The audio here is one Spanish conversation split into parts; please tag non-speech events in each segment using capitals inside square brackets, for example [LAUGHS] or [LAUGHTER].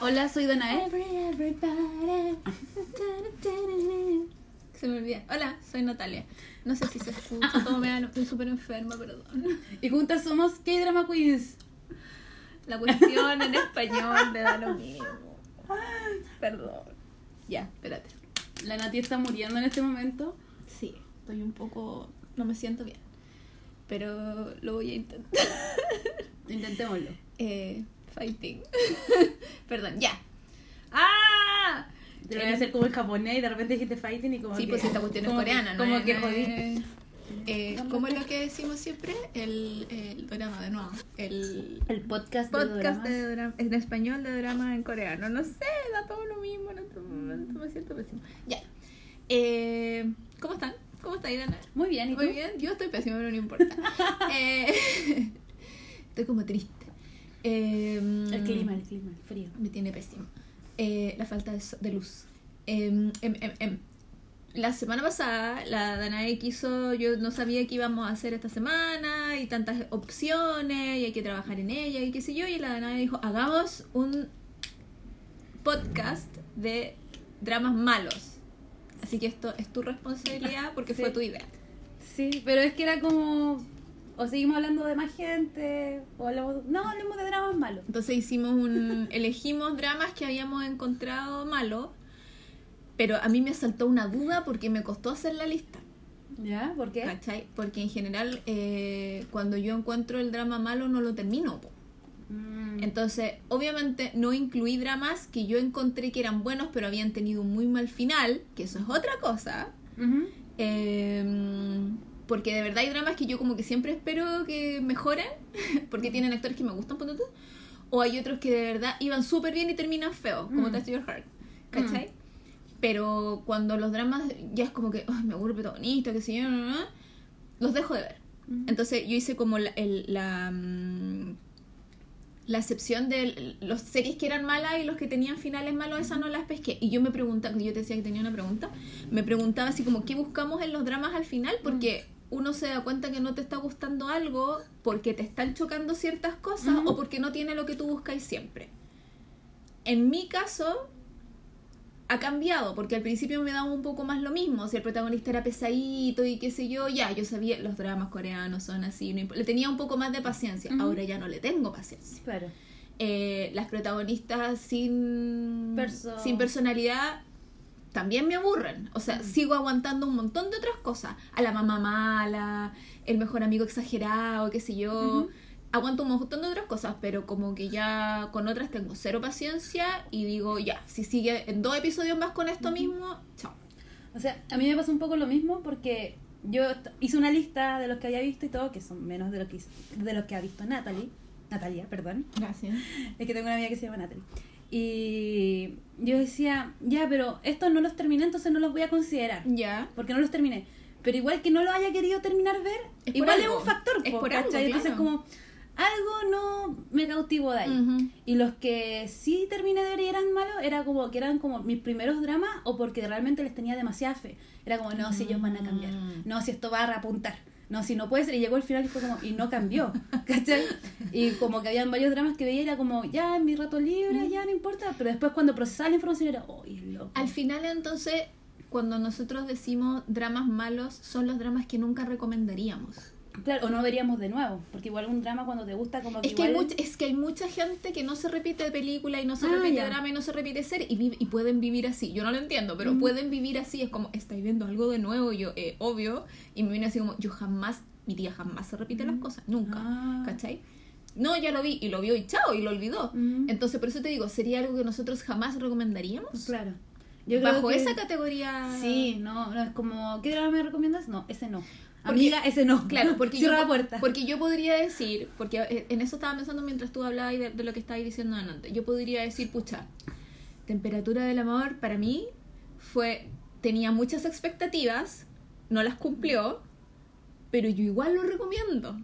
Hola, soy Danae. [LAUGHS] Se me olvida. Hola, soy Natalia. No sé si se escucha, todo me da, estoy súper enferma, perdón. [LAUGHS] Y juntas somos K-Drama Queens. La cuestión en español me da lo mismo. Perdón. Ya, espérate. La Nati está muriendo en este momento. Sí, estoy un poco... No me siento bien. Pero lo voy a intentar. [LAUGHS] Intentémoslo. Eh, fighting. [LAUGHS] Perdón, ya. ¡Ah! Te voy a hacer como en japonés y de repente dijiste fighting y como Sí, que- pues esta cuestión es como coreana, ¿no? Como es- que no jodí. es- Eh, ¿Cómo es lo que decimos siempre? El, el drama de nuevo. El El podcast, podcast de de drama, en español de drama en coreano. No sé, da todo lo mismo momento. Me siento pésimo. Ya. Eh, ¿Cómo están? ¿Cómo está Irana? Muy bien, ¿y Muy tú? bien. Yo estoy pésima, pero no importa. [LAUGHS] Eh, [LAUGHS] estoy como triste. Eh, El clima, el clima, el frío. me tiene pésimo. Eh, la falta de, de luz. Em, em, em, em. La semana pasada, la Danae quiso, yo no sabía qué íbamos a hacer esta semana y tantas opciones y hay que trabajar en ella y qué sé yo. Y la Danae dijo, hagamos un podcast de dramas malos. Así que esto es tu responsabilidad porque Sí. fue tu idea. Sí, pero es que era como. O seguimos hablando de más gente, o hablamos. No, hablemos de dramas malos. Entonces hicimos un. [LAUGHS] elegimos dramas que habíamos encontrado malos. Pero a mí me saltó una duda porque me costó hacer la lista. ¿Ya? ¿Por qué? ¿Cachai? Porque en general, eh, cuando yo encuentro el drama malo, no lo termino. po. Mm. Entonces, obviamente, no incluí dramas que yo encontré que eran buenos, pero habían tenido un muy mal final, que eso es otra cosa. Eh, porque de verdad hay dramas que yo como que siempre espero que mejoren, [LAUGHS] porque tienen actores que me gustan, tú. O hay otros que de verdad iban súper bien y terminan feos, como Mm. Touch Your Heart. ¿Cachai? Pero cuando los dramas ya es como que "Ay, me aburre el protagonista, que sé yo, no, no, no", los dejo de ver. Ujú. Entonces yo hice como la, el- la, mm, la excepción de los series que eran malas y los que tenían finales malos, esas no las pesqué. Y yo me preguntaba, yo te decía que tenía una pregunta, me preguntaba así como, ¿qué buscamos en los dramas al final? Porque uno se da cuenta que no te está gustando algo porque te están chocando ciertas cosas Ujú. o porque no tiene lo que tú buscáis siempre. En mi caso, ha cambiado, porque al principio me daba un poco más lo mismo, si el protagonista era pesadito y qué sé yo, ya, yo sabía, los dramas coreanos son así, no le tenía un poco más de paciencia, ahora ya no le tengo paciencia. Claro. Eh, las protagonistas sin, Perso- sin personalidad también me aburren, o sea, sigo aguantando un montón de otras cosas, a la mamá mala, el mejor amigo exagerado, qué sé yo. Aguanto un montón de otras cosas, pero como que ya con otras tengo cero paciencia y digo, ya, si sigue en dos episodios más con esto mismo, chao. O sea, a mí me pasa un poco lo mismo porque yo hice una lista de los que había visto y todo, que son menos de lo que, hizo- de los que ha visto Natalie. Natalia, perdón. Gracias. [LAUGHS] Es que tengo una amiga que se llama Natalie. Y yo decía, ya, pero estos no los terminé, entonces no los voy a considerar. Ya. Porque no los terminé. Pero igual que no lo haya querido terminar ver, Es igual es un factor. Es po, por algo, ¿cachai? Entonces claro. como algo no me cautivó de ahí. Ujú. Y los que sí terminé de ver y eran malos, era como que eran como mis primeros dramas o porque realmente les tenía demasiada fe. Era como, no, si ellos van a cambiar. Mm. No, si esto va a reapuntar. No, si no puede ser. Y llegó el final y fue como, y no cambió. [LAUGHS] ¿Cachai? Y como que habían varios dramas que veía, era como, ya, en mi rato libre, ya, no importa. Pero después cuando procesaba la información era, uy, loco. Al final entonces, cuando nosotros decimos dramas malos, son los dramas que nunca recomendaríamos. Claro, o no veríamos de nuevo. Porque igual un drama cuando te gusta, como que Es que, hay es que hay mucha gente que no se repite película y no se Ah, repite ya. drama y no se repite serie y, y pueden vivir así. Yo no lo entiendo, pero Mm. pueden vivir así. Es como, estáis viendo algo de nuevo, y yo, eh, obvio. Y me viene así como, yo jamás, mi tía jamás se repite las cosas, nunca. Ah. ¿Cachai? No, ya lo vi y lo vio y chao, y lo olvidó. Mm. Entonces, por eso te digo, ¿sería algo que nosotros jamás recomendaríamos? Claro. Yo creo Bajo que- esa categoría. Sí, no, no es como, ¿qué drama me recomiendas? No, ese no. Porque- Amiga, ese no. Claro, [LAUGHS] porque Cierra yo, la puerta. porque yo podría decir, porque eh, en eso estaba pensando mientras tú hablabas y de, de lo que estabas diciendo antes, yo podría decir, pucha, Temperatura del Amor para mí fue, tenía muchas expectativas, no las cumplió, pero yo igual lo recomiendo.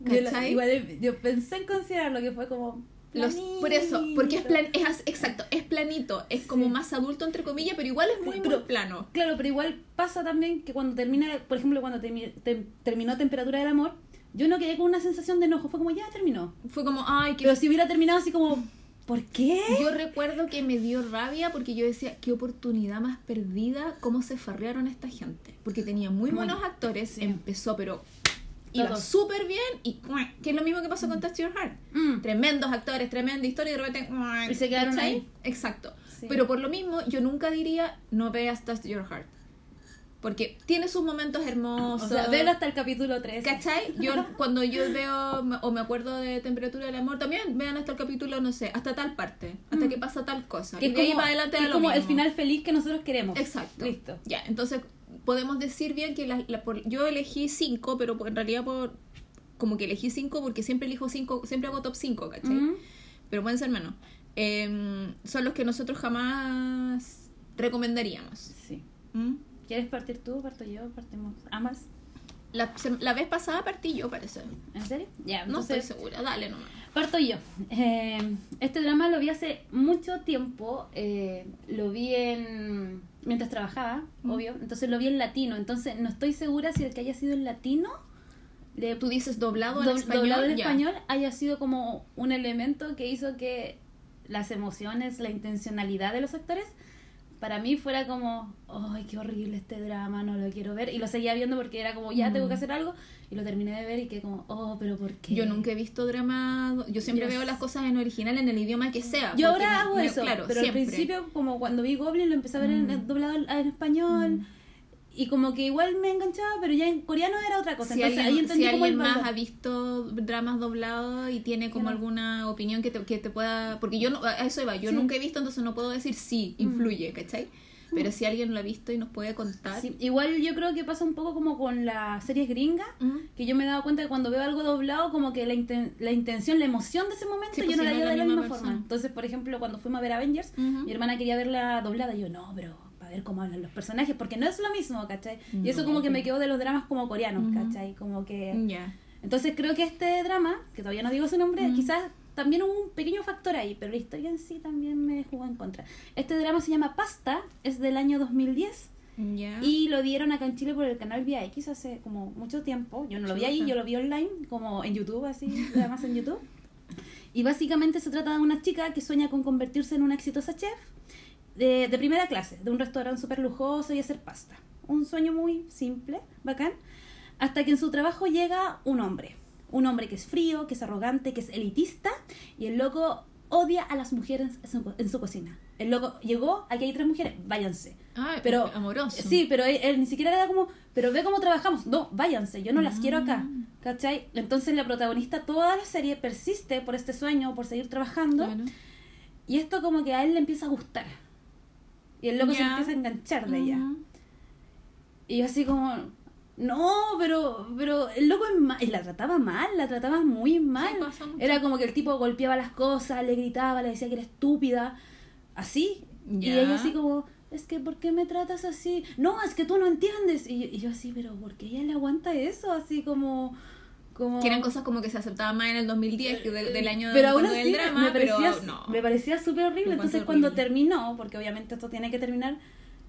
Yo, igual yo pensé en considerarlo que fue como. Los- por eso, porque es plan, es exacto, es planito, es como más adulto entre comillas, pero igual es muy, Pero- muy plano. Claro, pero igual pasa también que cuando termina, por ejemplo, cuando terminó Temperatura del Amor, yo no quedé con una sensación de enojo, fue como, ya terminó. Fue como, ay, qué Pero si hubiera terminado así como, ¿por qué? Yo recuerdo que me dio rabia porque yo decía, qué oportunidad más perdida, cómo se farrearon esta gente. Porque tenía muy Muy- buenos actores, sí. empezó pero iba súper bien y que es lo mismo que pasó con Touch Your Heart. Mm. Tremendos actores, tremenda historia y de repente... Y se quedaron ¿cachai? ahí. Exacto. Sí. Pero por lo mismo, yo nunca diría, no veas Touch Your Heart. Porque tiene sus momentos hermosos. O sea, velo hasta el capítulo 3. ¿Cachai? Yo [LAUGHS] cuando yo veo o me acuerdo de Temperatura del Amor, también vean hasta el capítulo, no sé, hasta tal parte, hasta Mm. que pasa tal cosa. Que y ahí para adelante que es como el final feliz que nosotros queremos. Exacto. Listo. Ya, entonces podemos decir bien que la, la- por- yo elegí cinco, pero en realidad por como que elegí cinco porque siempre elijo cinco, siempre hago top 5, ¿cachai? Pero pueden ser menos. Em, son los que nosotros jamás recomendaríamos. Sí. ¿Mm? ¿Quieres partir tú? ¿Parto yo? ¿Partimos ambas? La, la vez pasada partí yo, parece. ¿En serio? Ya, No entonces estoy segura, dale nomás. parto yo. Eh, este drama lo vi hace mucho tiempo. eh, lo vi en mientras trabajaba, Mm. obvio. Entonces lo vi en latino. Entonces no estoy segura si el que haya sido en latino, le, Tú dices doblado al español. doblado ya. español, haya sido como un elemento que hizo que las emociones, la intencionalidad de los actores, para mí fuera como, ay, qué horrible este drama, no lo quiero ver. Y lo seguía viendo porque era como, ya tengo que Mm. hacer algo. Y lo terminé de ver y quedé como, oh, pero ¿por qué? Yo nunca he visto drama. Yo siempre Yo veo las cosas en original en el idioma que sea. Yo ahora hago me- eso, Claro, pero siempre. al principio, como cuando vi Goblin, lo empecé a ver en- Mm. en, doblado en, en español. Mm. Y como que igual me enganchaba, pero ya en coreano era otra cosa. Si Entonces ahí alguien, entendí si alguien más ha visto dramas doblados y tiene como alguna opinión que te, que te pueda... Porque yo no, a eso iba, yo Sí. nunca he visto, entonces no puedo decir sí, Mm. influye, ¿cachai? Pero si alguien lo ha visto y nos puede contar... Sí, igual yo creo que pasa un poco como con las series gringas, Mm. que yo me he dado cuenta que cuando veo algo doblado, como que la, inten- la intención, la emoción de ese momento, Sí, yo pues, no la no es llevo la de la misma misma forma. Entonces, por ejemplo, cuando fuimos a ver Avengers, mi hermana quería verla doblada, y yo no, para ver cómo hablan los personajes, porque no es lo mismo, ¿cachai? Y eso No, como que me quedó de los dramas como coreanos, Ujú. ¿cachai? Como que... Ya. Entonces creo que este drama, que todavía no digo su nombre, Mm. quizás también hubo un pequeño factor ahí, pero la historia en sí también me jugó en contra. Este drama se llama Pasta, es del año 2010 Ya. y lo dieron acá en Chile por el canal Vía X hace como mucho tiempo. Yo no lo vi ahí, yo lo vi online, como en YouTube, así, además en YouTube. Y básicamente se trata de una chica que sueña con convertirse en una exitosa chef de, de primera clase, de un restaurante súper lujoso y hacer pasta. Un sueño muy simple, bacán. Hasta que en su trabajo llega un hombre. Un hombre que es frío, que es arrogante, que es elitista. Y el loco odia a las mujeres en su, en su cocina. El loco llegó, aquí hay tres mujeres, váyanse. Ay, Pero, amoroso. Sí, pero él, él ni siquiera era como, pero ve cómo trabajamos. No, váyanse, yo no las quiero acá. Mm. ¿Cachai? Entonces la protagonista toda la serie persiste por este sueño, por seguir trabajando. Y esto como que a él le empieza a gustar. Y el loco se empieza a enganchar de ella. Y yo así como, no, pero, pero el loco es mal. Y la trataba mal, la trataba muy mal. Sí. Era como que el tipo golpeaba las cosas, le gritaba, le decía que era estúpida. Así. Y ella así como, es que ¿por qué me tratas así? No, es que tú no entiendes. Y, y yo así, pero ¿por qué ella le aguanta eso? Así como... como... Que eran cosas como que se aceptaban más en el 2010, que de- del año pero aún así del drama, me parecía, pero no. me parecía súper horrible. Entonces cuando terminó, porque obviamente esto tiene que terminar,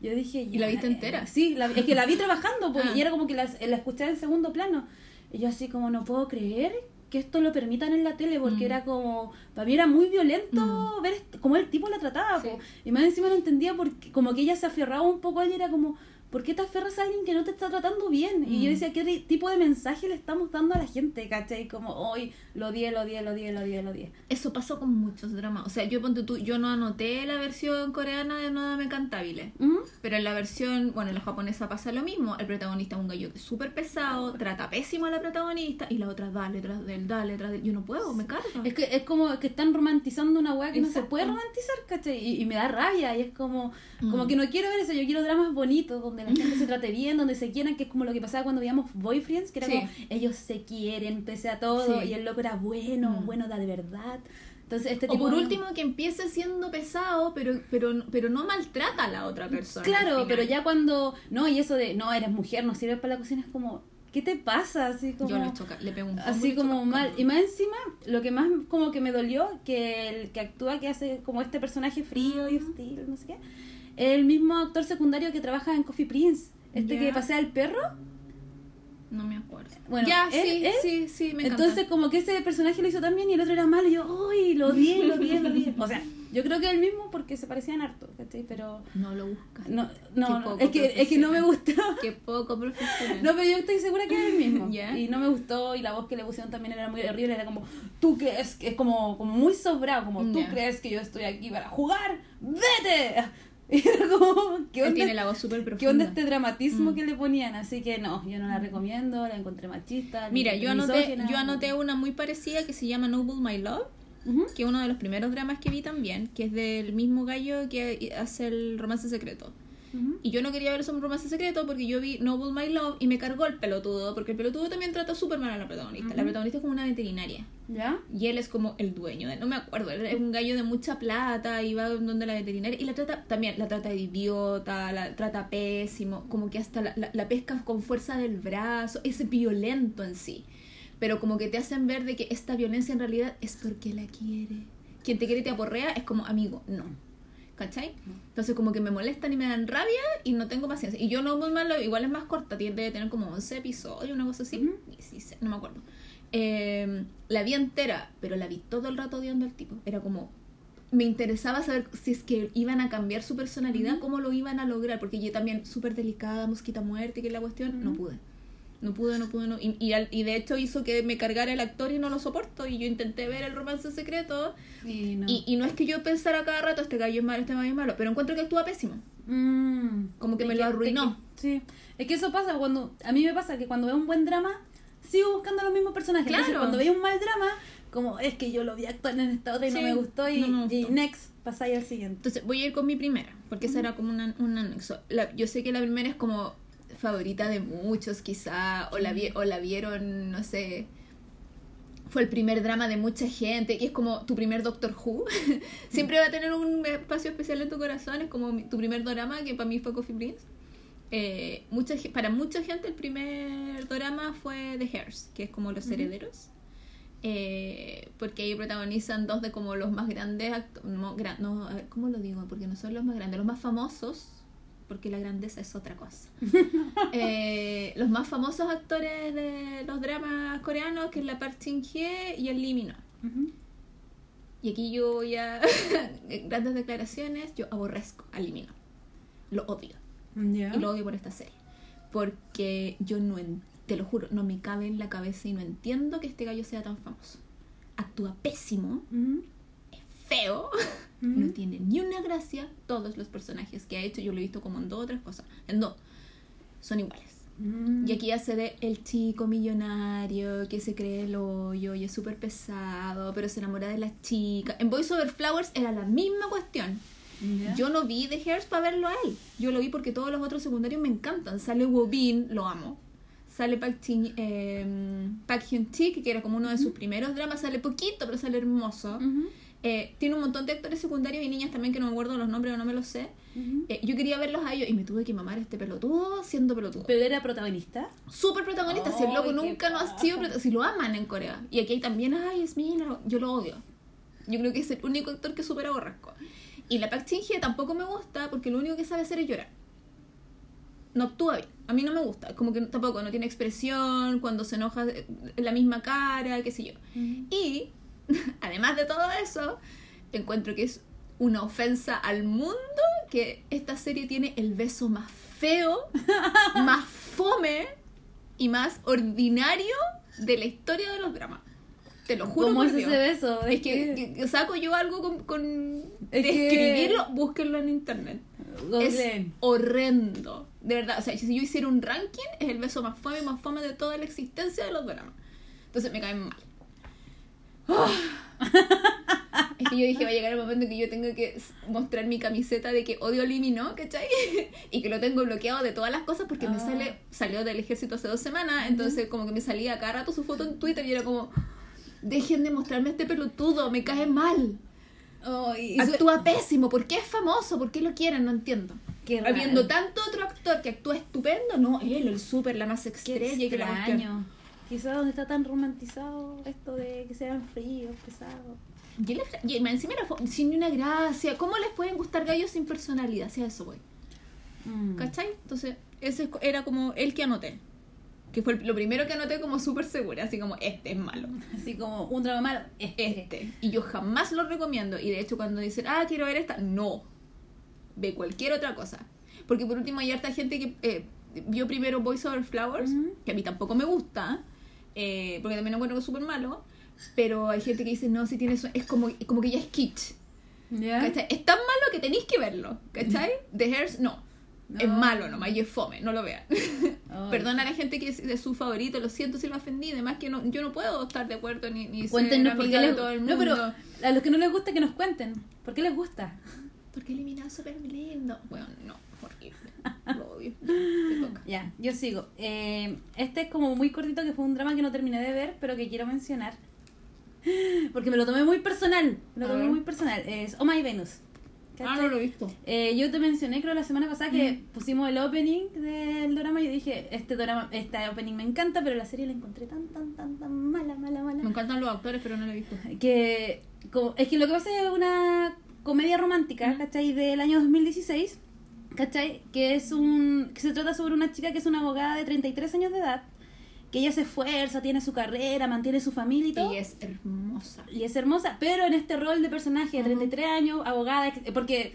yo dije... ¿Y la viste eh, entera? Sí, la, es que la vi trabajando pues, Ah. y era como que la, la escuché en segundo plano. Y yo así como no puedo creer que esto lo permitan en la tele porque Mm. era como... Para mí era muy violento Mm. ver cómo el tipo la trataba. Sí. Y más encima no entendía porque como que ella se aferraba un poco a él y era como... ¿Por qué te aferras a alguien que no te está tratando bien? Y yo Mm. decía, ¿qué tipo de mensaje le estamos dando a la gente? ¿Cachai? Como, hoy lo odié, lo odié, lo odié, lo odié, lo odié. Eso pasó con muchos dramas. O sea, yo ponte tú, yo no anoté la versión coreana de No Dame Cantabile. ¿Mm? Pero en la versión, bueno, en la japonesa pasa lo mismo. El protagonista es un gallo súper pesado, trata pésimo a la protagonista y la otra dale tras del, dale tras del. Yo no puedo, me carga. Es que es como que están romantizando una weá que no se puede romantizar, ¿cachai? Y, y me da rabia, y es como, como Mm. que no quiero ver eso, yo quiero dramas bonitos, donde la gente se trate bien, donde se quieran, que es como lo que pasaba cuando veíamos Boyfriends, que era Sí. como, ellos se quieren pese a todo, Sí. y el loco era bueno, Mm. bueno da de verdad. Entonces este o tipo... por último que empiece siendo pesado, pero, pero, pero no maltrata a la otra persona. Claro, pero ya cuando, no, y eso de, no, eres mujer, no sirves para la cocina, es como, ¿qué te pasa? Así como... Yo le, choca, le pego un así como choca. mal y más encima lo que más como que me dolió que el que actúa que hace como este personaje frío y hostil no sé qué el mismo actor secundario que trabaja en Coffee Prince este Ya. que pasea el perro No me acuerdo. Bueno, ya, sí, sí, sí, me encanta. Entonces, como que ese personaje lo hizo tan bien y el otro era malo, y yo, ¡ay! Lo odié, lo odié, lo odié. O sea, yo creo que es el mismo porque se parecían harto, ¿cachai? Pero. no lo buscas. No, no, no, es que, es que no me gustó. Qué poco profesional. No, pero yo estoy segura que era el mismo. Ya. Y no me gustó y la voz que le pusieron también era muy horrible. Era como, tú crees que es como, como muy sobrado, como tú crees que yo estoy aquí para jugar, vete. [LAUGHS] Y era como, ¿qué onda, tiene la voz súper profunda. ¿qué onda este dramatismo Mm. que le ponían? Así que no, yo no la recomiendo, la encontré machista. Mira, yo anoté, yo anoté una muy parecida que se llama Noble My Love, que es uno de los primeros dramas que vi también, que es del mismo gallo que hace el romance secreto. Y yo no quería ver eso en romance secreto porque yo vi Noble My Love y me cargó el pelotudo, porque el pelotudo también trata súper mal a la protagonista. La protagonista es como una veterinaria. ¿Ya? Y él es como el dueño, de, no me acuerdo, él es un gallo de mucha plata y va donde la veterinaria y la trata, también la trata de idiota, la trata pésimo, como que hasta la, la- la pesca con fuerza del brazo, es violento en sí, pero como que te hacen ver de que esta violencia en realidad es porque la quiere. Quien te quiere te aporrea es como amigo, no. ¿Cachai? Entonces como que me molestan y me dan rabia y no tengo paciencia. Y yo no malo, igual es más corta, tiene debe tener como 11 episodios, una cosa así. Ujú. 16, no me acuerdo. Eh, la vi entera, pero la vi todo el rato odiando al tipo. Era como. Me interesaba saber si es que iban a cambiar su personalidad, cómo lo iban a lograr, porque yo también, súper delicada, mosquita muerte, que es la cuestión, no pude. No pude, no pude, no. Y, y, al- y de hecho hizo que me cargara el actor y no lo soporto. Y yo intenté ver el romance secreto. Y no. Y, y no es que yo pensara cada rato, este gallo es malo, este gallo es malo, pero encuentro que actúa pésimo. Mm. Como que me lo arruinó. que- sí. Es que eso pasa cuando. A mí me pasa que cuando veo un buen drama, sigo buscando los mismos personajes. Entonces, Claro. cuando veo un mal drama, como es que yo lo vi actuar en esta otra y no me gustó, y, no me gustó. y next, pasáis al siguiente. Entonces voy a ir con mi primera, porque esa era como una- un anexo. La- yo sé que la primera es como favorita de muchos quizá, o la, vi- o la vieron, no sé, fue el primer drama de mucha gente, que es como tu primer Doctor Who. [LAUGHS] Siempre va a tener un espacio especial en tu corazón, es como tu primer drama, que para mí fue Coffee Prince. Eh, mucha, para mucha gente el primer drama fue The Hairs, que es como Los. Herederos. Eh, porque ahí protagonizan dos de como los más grandes no, no, a ver, ¿cómo lo digo? Porque no son los más grandes, los más famosos, porque la grandeza es otra cosa. [LAUGHS] Eh, los más famosos actores de los dramas coreanos, que es la Park Shin Hye y el Lee Min-ho. Y aquí yo voy a [LAUGHS] grandes declaraciones, yo aborrezco a Lee Min-ho. Lo odio. Y lo odio por esta serie. Porque yo no, en- te lo juro, no me cabe en la cabeza y no entiendo que este gallo sea tan famoso. Actúa pésimo, es feo, No tiene ni una gracia. Todos los personajes que ha hecho, yo lo he visto como en dos o tres cosas. En dos, son iguales. Mm. Y aquí hace de el chico millonario que se cree el hoyo y es súper pesado, pero se enamora de la chica. En Voice Over Flowers era la misma cuestión. Yo no vi The Hairs para verlo a él. Yo lo vi porque todos los otros secundarios me encantan. Sale Wobin, lo amo. Sale Park, Chin, eh, Park Hyun Sik, que era como uno de sus primeros dramas. Sale poquito, pero sale hermoso. Ujú. Eh, tiene un montón de actores secundarios y niñas también que no me acuerdo los nombres o no me los sé. Ujú. Eh, yo quería verlos a ellos y me tuve que mamar este pelotudo siendo pelotudo. Pero era protagonista. Súper protagonista, si el loco nunca no ha sido protagonista, si lo aman en Corea. Y aquí hay también, ay, es mío, yo lo odio. Yo creo que es el único actor que súper aborrezco. Y la Park Shin Hye tampoco me gusta porque lo único que sabe hacer es llorar. No actúa bien. A mí no me gusta. Como que tampoco, no tiene expresión, cuando se enoja eh, la misma cara, qué sé yo. Y, [LAUGHS] además de todo eso, encuentro que es una ofensa al mundo que esta serie tiene el beso más feo, [LAUGHS] más fome y más ordinario de la historia de los dramas. Te lo juro ¿Cómo es ese beso? Es que, que- que saco yo algo con, con Es que- describirlo, búsquenlo en internet. Es horrendo. De verdad, o sea, si yo hiciera un ranking, es el beso más fome y más fome de toda la existencia de los dramas. Entonces me caen mal. Ah. Es que yo dije, va a llegar el momento que yo tenga que mostrar mi camiseta de que odio Limi, ¿no? ¿Cachai? [LAUGHS] Y que lo tengo bloqueado de todas las cosas porque me Ah. sale, salió del ejército hace dos semanas, entonces como que me salía cada rato su foto en Twitter y era como, dejen de mostrarme este pelotudo, me cae mal. Oh, y- y su- Actúa pésimo, ¿por qué es famoso? ¿Por qué lo quieren? No entiendo. Qué. Habiendo tanto otro actor que actúa estupendo, no, él, el súper, la más Qué estrella y que la extraño. Quizás donde está tan romantizado esto de que sean fríos, pesados. Y, es- y encima era sin una gracia. ¿Cómo les pueden gustar gallos sin personalidad? Si a eso voy. Mm. ¿Cachai? Entonces, ese es- era como el que anoté. Que fue lo primero que anoté como súper segura, así como, este es malo. Así como un drama malo. Este. Este. Y yo jamás lo recomiendo. Y de hecho cuando dicen, ah, quiero ver esta, no. Ve cualquier otra cosa. Porque por último hay harta gente que eh, vio primero Voice Over Flowers, Ujú. que a mí tampoco me gusta, eh, porque también encuentro que es súper malo. Pero hay gente que dice, no, si tiene eso, es como, como que ya es kitsch. Es tan malo que tenéis que verlo. ¿Cachai? [LAUGHS] The Hairs, no. Es No. malo nomás y es fome, no lo vean. [LAUGHS] Ay. Perdona a la gente que es de su favorito, lo siento si lo ofendí, además que no, yo no puedo estar de acuerdo ni, ni Cuéntenos por qué les todo el No, mundo. pero a los que no les gusta que nos cuenten. ¿Por qué les gusta? Porque eliminado súper lindo. Bueno, no, horrible. Lo odio. Te toca. Ya, yo sigo. Eh, este es como muy cortito, que fue un drama que no terminé de ver, pero que quiero mencionar. [GASPS] Porque me lo tomé muy personal. Me lo tomé muy personal. Es Oh My Venus. Ah, no lo he visto. Eh, yo te mencioné, creo, la semana pasada que pusimos el opening del drama y dije, este drama, este opening me encanta, pero la serie la encontré tan, tan, tan, tan mala, mala, mala. Me encantan los actores, pero no lo he visto. que como- es que lo que pasa es una comedia romántica, Ujú. ¿cachai? Del año 2016, ¿cachai? Que es un que se trata sobre una chica que es una abogada de 33 años de edad, que ella se esfuerza, tiene su carrera, mantiene su familia y todo. Y es hermosa. Y es hermosa, pero en este rol de personaje de 33 años, abogada, porque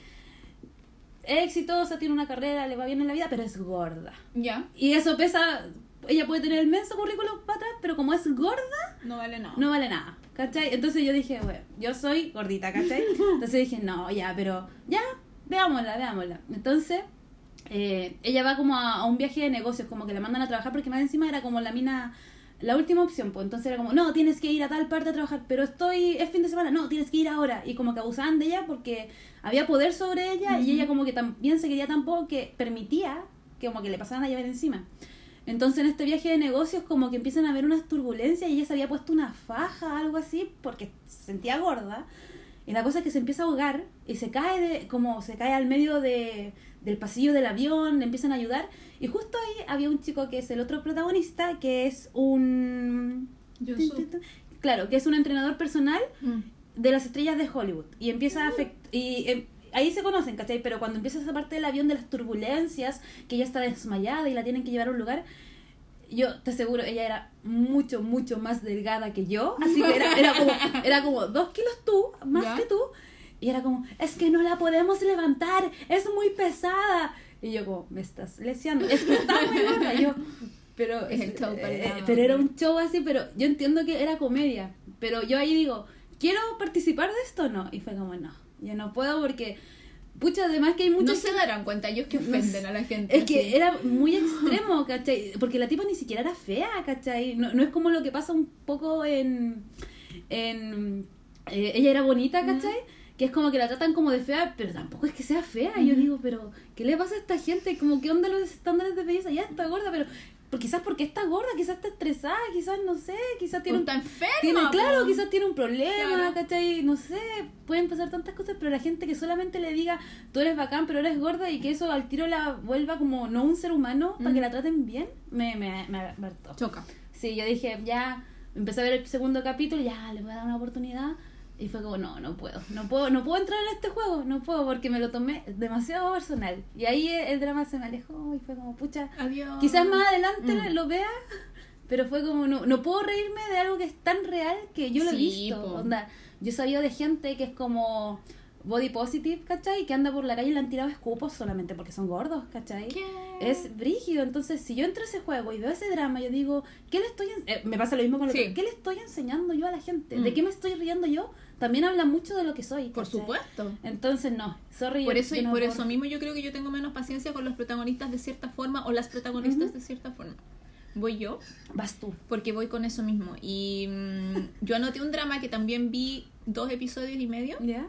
es exitosa, tiene una carrera, le va bien en la vida, pero es gorda. Ya. Y eso pesa, ella puede tener el menso currículum para atrás, pero como es gorda, No vale nada. no vale nada, ¿cachai? Entonces yo dije, bueno, yo soy gordita, ¿cachai? [LAUGHS] Entonces dije, no, ya, pero ya, veámosla, veámosla. Entonces, eh, ella va como a, a un viaje de negocios, como que la mandan a trabajar, porque más encima era como la mina, la última opción, pues entonces era como, no, tienes que ir a tal parte a trabajar, pero estoy, es fin de semana, no, tienes que ir ahora. Y como que abusaban de ella porque había poder sobre ella y ella como que también se quería tampoco que permitía que como que le pasaran a llevar encima. Entonces en este viaje de negocios como que empiezan a haber unas turbulencias y ella se había puesto una faja, algo así, porque se sentía gorda. Y la cosa es que se empieza a ahogar y se cae de, como se cae al medio de, del pasillo del avión, le empiezan a ayudar. Y justo ahí había un chico que es el otro protagonista, que es un... Claro, que es un entrenador personal Mm. de las estrellas de Hollywood y empieza a afect- y em, ahí se conocen, ¿cachai? Pero cuando empieza esa parte del avión de las turbulencias, que ella está desmayada y la tienen que llevar a un lugar, yo te aseguro, ella era mucho, mucho más delgada que yo, así que era, [LAUGHS] era como, era como dos kilos tú, más Ya. que tú, y era como, es que no la podemos levantar, es muy pesada. Y yo como, me estás lesionando, es que está muy gorda. Yo, pero, [LAUGHS] Es el show, eh, pero era un show así, pero yo entiendo que era comedia. Pero yo ahí digo, ¿quiero participar de esto o no? Y fue como, no, yo no puedo porque, pucha, además que hay No muchos... se darán cuenta, ellos que ofenden a la gente. Es que era muy [GASPS] extremo, ¿cachai? Porque la tipa ni siquiera era fea, ¿cachai? No, no es como lo que pasa un poco en... en eh, ella era bonita, ¿cachai? Que es como que la tratan como de fea, pero tampoco es que sea fea. Y yo digo, pero ¿qué le pasa a esta gente? Como que onda los estándares de belleza, ya está gorda, pero... Pues quizás porque está gorda, quizás está estresada, quizás no sé, quizás tiene O un está enferma. tiene, claro, quizás tiene un problema, Claro. ¿cachai? No sé, pueden pasar tantas cosas, pero la gente que solamente le diga, tú eres bacán, pero eres gorda, y que eso al tiro la vuelva como no un ser humano, para Mm. que la traten bien, me, me, me. Choca. Sí, yo dije, ya, empecé a ver el segundo capítulo, ya, le voy a dar una oportunidad, y fue como, no, no puedo, no puedo, no puedo entrar en este juego, no puedo, porque me lo tomé demasiado personal. Y ahí el drama se me alejó, y fue como, pucha, Adiós. Quizás más adelante Mm. lo vea, pero fue como, no, no puedo reírme de algo que es tan real que yo lo he Sí, visto. po. Onda, yo sabido de gente que es como body positive, ¿cachai? Que anda por la calle y le han tirado escupos solamente porque son gordos, ¿cachai? ¿Qué? Es brígido, entonces si yo entro a ese juego y veo ese drama, yo digo, ¿qué le estoy eh, me pasa lo mismo con lo Sí. otro, ¿qué le estoy enseñando yo a la gente? Mm. ¿De qué me estoy riendo yo? También habla mucho de lo que soy. Por supuesto. Entonces no, sorry. Por eso, y no por eso mismo yo creo que yo tengo menos paciencia con los protagonistas de cierta forma o las protagonistas de cierta forma. Voy yo, Vas tú. porque voy con eso mismo. Y mm, yo anoté un drama que también vi dos episodios y medio. ¿Ya?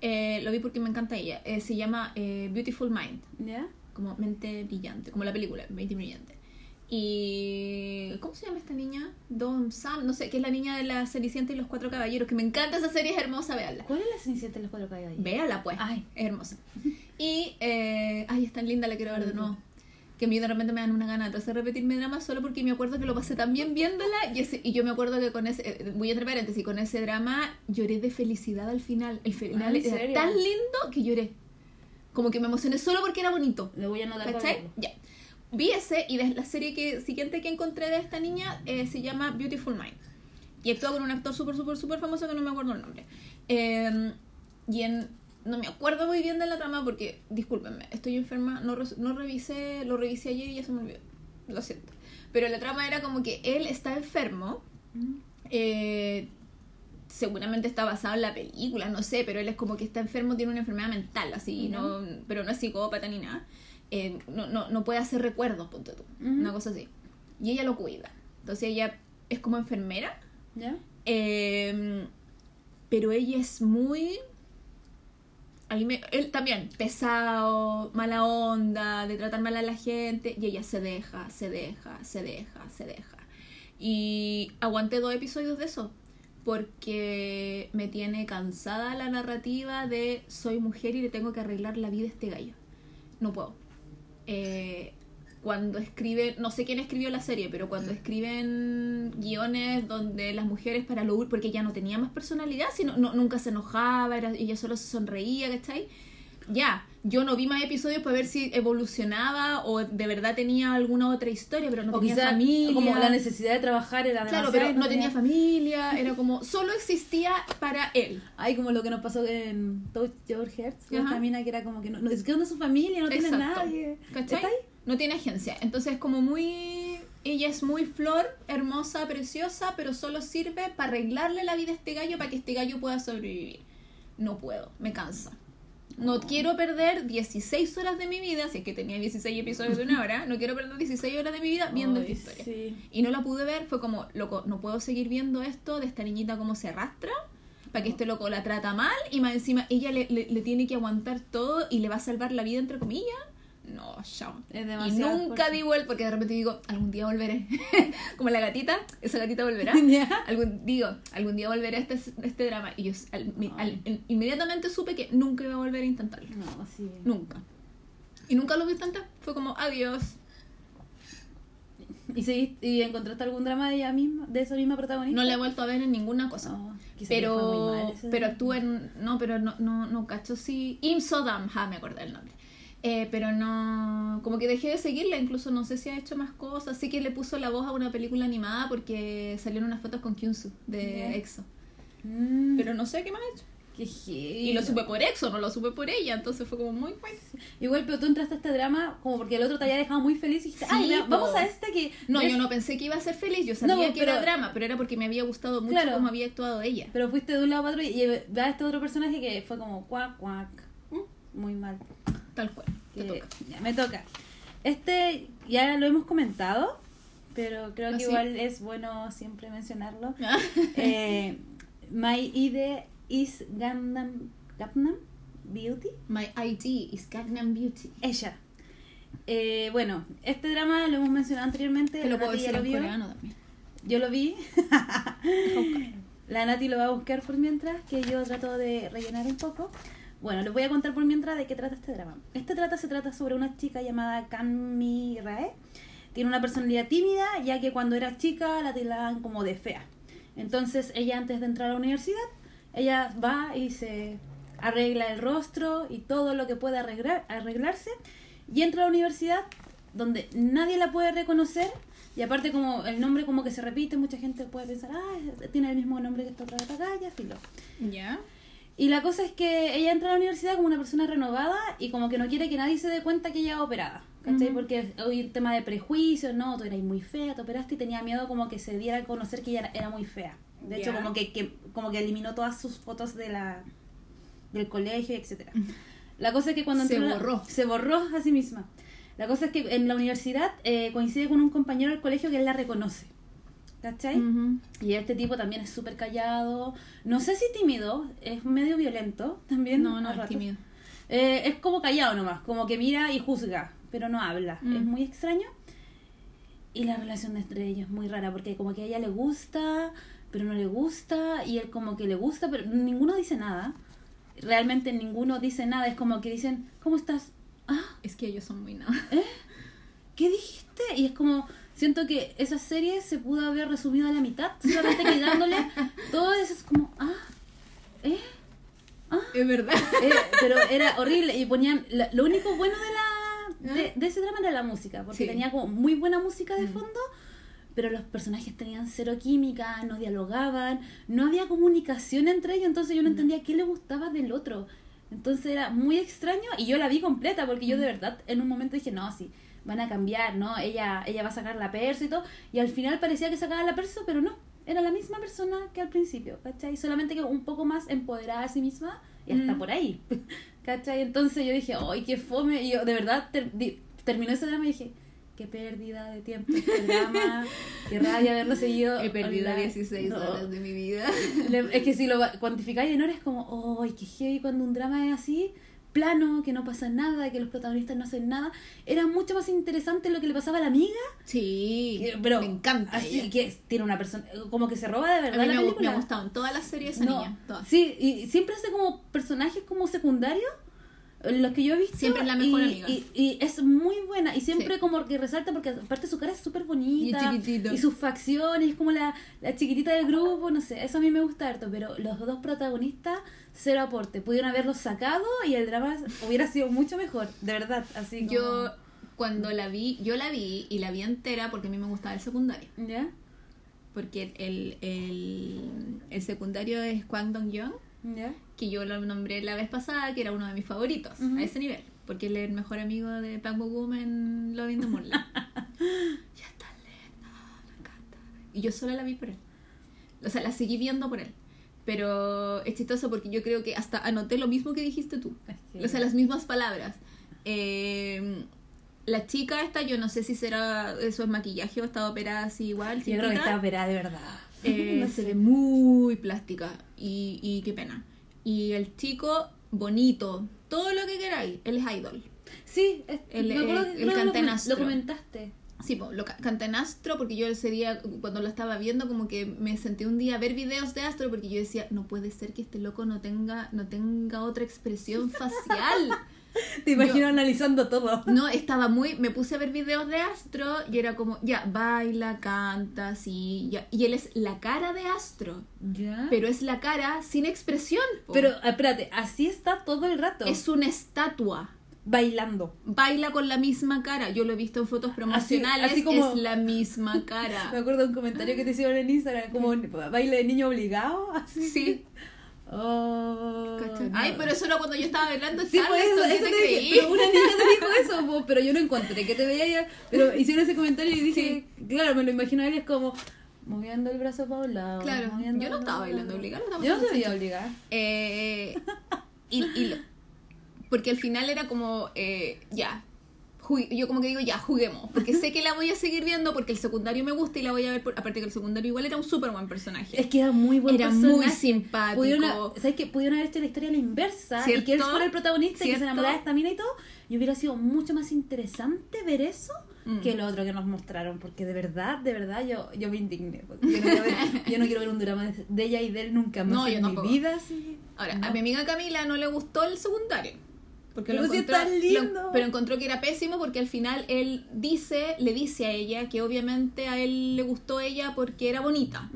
Eh, lo vi porque me encanta ella. Eh, se llama eh, Beautiful Mind, ¿Ya? como mente brillante, como la película, mente brillante. Y. ¿Cómo se llama esta niña? Don Sam, no sé, que es la niña de la Cenicienta y los Cuatro Caballeros, que me encanta esa serie, es hermosa, véanla. ¿Cuál es la cenicienta de los cuatro caballos? Véala, pues. Ay. Es hermosa. Y, eh, ay, es tan linda, la quiero ver de nuevo. Que a mí de repente me dan una gana de hacer repetirme drama solo porque me acuerdo que lo pasé tan bien viéndola. Y, ese- y yo me acuerdo que con ese, eh, muy entre paréntesis, con ese drama lloré de felicidad al final. El final ¿en era serio? tan lindo que lloré. Como que me emocioné solo porque era bonito. Le voy a anotar ¿Cachai? Ya. Vi ese y de la serie que siguiente que encontré de esta niña eh, se llama Beautiful Mind. Y actúa con un actor súper, súper, súper famoso que no me acuerdo el nombre. Eh, y en, no me acuerdo muy bien de la trama porque, discúlpenme, estoy enferma, no, re- no revisé, lo revisé ayer y ya se me olvidó. Lo siento. Pero la trama era como que él está enfermo. eh, seguramente está basado en la película, no sé, pero él es como que está enfermo, tiene una enfermedad mental, así, no, pero no es psicópata ni nada. Eh, no, no, no puede hacer recuerdos, ponte tú, una cosa así. Y ella lo cuida. Entonces ella es como enfermera, ¿Ya? eh, pero ella es muy... a mí me- él también, pesado, mala onda, de tratar mal a la gente, y ella se deja, se deja, se deja, se deja. Y aguanté dos episodios de eso, porque me tiene cansada la narrativa de soy mujer y le tengo que arreglar la vida a este gallo. No puedo. Eh, cuando escriben, no sé quién escribió la serie, pero cuando escriben guiones donde las mujeres para lo porque ella no tenía más personalidad, sino no, nunca se enojaba, era, ella solo se sonreía, ¿cachai? Ya, yo no vi más episodios para ver si evolucionaba o de verdad tenía alguna otra historia, pero no o tenía familia. como la necesidad de trabajar era Claro, pero no tenía familia, [LAUGHS] era como, solo existía para él. Ay, como lo que nos pasó en Touch Your Hearts, con Ajá. esta mina que era como que no, no es que no es su familia, no tiene Exacto. nadie. ¿Cachai? ¿Está ahí? No tiene agencia. Entonces, como muy. Ella es muy flor, hermosa, preciosa, pero solo sirve para arreglarle la vida a este gallo para que este gallo pueda sobrevivir. No puedo, me cansa. No quiero perder 16 horas de mi vida, si es que tenía 16 episodios de una [LAUGHS] hora, no quiero perder 16 horas de mi vida viendo Ay, esta historia. sí. Y no la pude ver, fue como, loco, no puedo seguir viendo esto de esta niñita como se arrastra, para que este loco la trata mal y más encima ella le, le- le tiene que aguantar todo y le va a salvar la vida, entre comillas. No, chao. Es Y demasiado nunca fuerte. digo el, porque de repente digo, algún día volveré. [LAUGHS] como la gatita, esa gatita volverá. [LAUGHS] Algún, digo, algún día volveré a este, este drama. Y yo al- al- inmediatamente supe que nunca iba a volver a intentarlo. No, sí. Nunca. Y nunca lo intenté. Fue como, adiós. ¿Y, seguiste- ¿Y encontraste algún drama de ella misma, de esa misma protagonista? No la he vuelto a ver en ninguna cosa. No, muy pero pero actúa en no pero no no no cacho si Im Sodam ja me acordé el nombre Eh, pero no como que dejé de seguirla incluso no sé si ha hecho más cosas sé que le puso la voz a una película animada porque salieron unas fotos con Kyunsu de. EXO Mm, pero no sé qué más ha hecho qué y lo supe por EXO no lo supe por ella entonces fue como muy guay. Igual, pero tú entraste a este drama como porque el otro te había dejado muy feliz y dijiste, Sí, ay, vamos a este que... no es- yo no pensé que iba a ser feliz yo sabía No, que pero- era drama pero era porque me había gustado mucho Claro. cómo había actuado ella Pero fuiste de un lado para otro y ve a este otro personaje que fue como cuac, cuac. Mm, Muy mal. Tal cual te Que- toca ya, me toca. Este ya lo hemos comentado, pero creo ¿Ah, que sí? igual es bueno siempre mencionarlo. [LAUGHS] Eh, My Ide is Gangnam, Gangnam Beauty. My ID is Gangnam Beauty Ella. Eh, bueno, este drama lo hemos mencionado anteriormente. te lo puedo decir en coreano también Yo lo vi. [LAUGHS] La Nati lo va a buscar por mientras, que yo trato de rellenar un poco. Bueno, les voy a contar por mientras de qué trata este drama. Este trata se trata sobre una chica llamada Kanmi Rae. Tiene una personalidad tímida, ya que cuando era chica la tildaban como de fea. Entonces ella antes de entrar a la universidad, ella va y se arregla el rostro y todo lo que pueda arreglar, arreglarse y entra a la universidad donde nadie la puede reconocer y aparte como el nombre como que se repite, mucha gente puede pensar, ah, tiene el mismo nombre que esta otra galla, filo. ya Y la cosa es que ella entra a la universidad como una persona renovada y como que no quiere que nadie se dé cuenta que ella es operada. ¿Cachai? Ujú. Porque hoy tema de prejuicios, no, tú eras muy fea, te operaste y tenía miedo como que se diera a conocer que ella era, muy fea. De hecho, como que, que- como que eliminó todas sus fotos de la del colegio, etcétera. La cosa es que cuando Se entró la- borró. se borró a sí misma. La cosa es que en la universidad eh, coincide con un compañero del colegio que él la reconoce. ¿Cachai? Y este tipo también es súper callado. No sé si tímido, es medio violento también. No, no, es ratos. tímido. Eh, es como callado nomás, como que mira y juzga, pero no habla. Mm. Es muy extraño. Y la relación entre ellos es muy rara, porque como que a ella le gusta, pero no le gusta, y él como que le gusta, pero ninguno dice nada. Realmente ninguno dice nada, es como que dicen, ¿cómo estás? Ah, Es que ellos son muy nada. ¿qué dijiste? Y es como, siento que esa serie se pudo haber resumido a la mitad, solamente quitándole [LAUGHS] todo eso, es como, ah, ¿eh? Ah, Es verdad. eh, pero era horrible y ponían, la- lo único bueno de la, de, de ese drama era la música, porque Sí. tenía como muy buena música de fondo, pero los personajes tenían cero química, no dialogaban, no había comunicación entre ellos, entonces yo no entendía qué le gustaba del otro. Entonces era muy extraño y yo la vi completa porque yo de verdad en un momento dije, no, sí, van a cambiar, ¿no? Ella, ella va a sacar la perso y todo, y al final parecía que sacaba la perso, pero no, era la misma persona que al principio, ¿cachai? Solamente que un poco más empoderada a sí misma y hasta Mm. por ahí, [LAUGHS] ¿cachai? Entonces yo dije, ¡ay, qué fome! Y yo de verdad ter- terminó ese drama y dije, qué pérdida de tiempo este [LAUGHS] drama, qué rabia haberlo seguido. He perdido online". 16 No. horas de mi vida. Es que si lo cuantificáis en horas es como, ¡ay, qué heavy cuando un drama es así! Plano, que no pasa nada, que los protagonistas no hacen nada, era mucho más interesante lo que le pasaba a la amiga, Sí, que- pero me encanta. así ella. que tiene una persona, como que se roba de A verdad mí la me, gu- me película. ha gustado en todas las series esa No, niña. Todas. Sí, y siempre hace como personajes como secundarios, los que yo he visto. Siempre es la mejor y, amiga. Y, y es muy buena, y siempre Sí. como que resalta, porque aparte su cara es súper bonita. Y. Y sus facciones, es como la, la chiquitita del grupo, no sé, eso a mí me gusta harto, pero los dos protagonistas, cero aporte. Pudieron haberlos sacado y el drama hubiera sido mucho mejor, de verdad, así como... Yo cuando la vi, yo la vi y la vi entera porque a mí me gustaba el secundario. ¿Ya? Porque el, el, el secundario es Kwang Dong Young, ¿Ya? Que yo lo nombré la vez pasada, que era uno de mis favoritos, Ujú. a ese nivel. Porque él es el mejor amigo de Park Bo Gum en Loving the Moonlight. [LAUGHS] ya está linda, me encanta. Y yo solo la vi por él. O sea, la seguí viendo por él. Pero es chistoso porque yo creo que hasta anoté lo mismo que dijiste tú. O sea, las mismas palabras. Eh, la chica esta, yo no sé si será eso es maquillaje o está operada así igual. Yo creo que está operada de verdad. Eh, [LAUGHS] No se sé. ve muy plástica y, y qué pena. Y el chico, bonito, todo lo que queráis, él es idol. Sí, es- El- me acuerdo el- que el lo, comentaste. Sí, po, lo ca- canté en Astro porque yo ese día, cuando lo estaba viendo, como que me senté un día a ver videos de Astro porque yo decía, no puede ser que este loco no tenga, no tenga otra expresión facial. [LAUGHS] Te imagino Yo- analizando todo. No, estaba muy. Me puse a ver videos de Astro y era como, ya, baila, canta, sí, ya. Y él es la cara de Astro, ¿Ya? pero es la cara sin expresión. po. Pero, espérate, así está todo el rato. es una estatua. bailando. Baila con la misma cara. Yo lo he visto en fotos promocionales. así como- Es la misma [LAUGHS] Me cara. acuerdo de un comentario que te hicieron en Instagram, como baile de niño obligado. [LAUGHS] Así. Sí. Oh, no. Ay, pero eso era cuando yo estaba bailando Sí, pues eso, Charleston, ¿qué eso te te dije. creí? Pero una niña te dijo eso, [LAUGHS] po, pero yo no encontré que te veía ya. Pero [LAUGHS] hicieron ese comentario y dije, claro, me lo imagino a él es como moviendo el brazo para un lado. Claro, yo no estaba bailando obligada, estaba Yo no te haciendo veía obligada. Eh, y, y lo- porque al final era como, eh, ya, yo como que digo, ya, juguemos, porque sé que la voy a seguir viendo porque el secundario me gusta y la voy a ver, por- aparte que el secundario igual era un súper buen personaje. Es que era muy buen Era personaje. muy simpático. Pudieron, ¿Sabes qué? Pudieron haber hecho la historia a la inversa y que él ¿Cierto? fuera el protagonista y que se ¿Cierto? enamorara de esta mina y todo. Y hubiera sido mucho más interesante ver eso Mm. que lo otro que nos mostraron. Porque de verdad, de verdad, yo, yo me indigné. porque Yo no, quiero ver, [LAUGHS] yo no quiero ver un drama de, ella y de él nunca más No, en mi vida. así. Ahora, No. a mi amiga Camila no le gustó el secundario. Porque Pero lo encontró, tan lindo. lo- pero encontró que era pésimo porque al final él dice, le dice a ella que obviamente a él le gustó ella porque era bonita.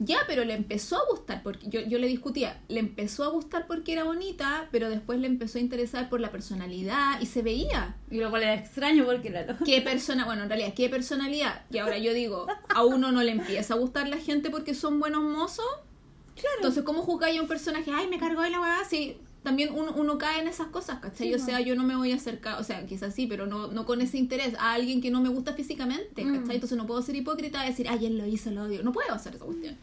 Ya, pero le empezó a gustar, porque yo, yo le discutía, le empezó a gustar porque era bonita, pero después le empezó a interesar por la personalidad y se veía. Y lo cual era extraño porque era ¿Qué persona, bueno, en realidad, qué personalidad? Y ahora yo digo, a uno no le empieza a gustar la gente porque son buenos mozos. Claro. Entonces, ¿cómo juzgáis a un personaje? Ay, me cargó de la weá, sí. También uno, uno cae en esas cosas, ¿cachai? Sí, o sea, yo no me voy a acercar, o sea, quizás sí, pero no, no con ese interés a alguien que no me gusta físicamente, Mm. ¿cachai? Entonces no puedo ser hipócrita y decir, ay, él lo hizo, lo odio. No puedo hacer esa cuestión.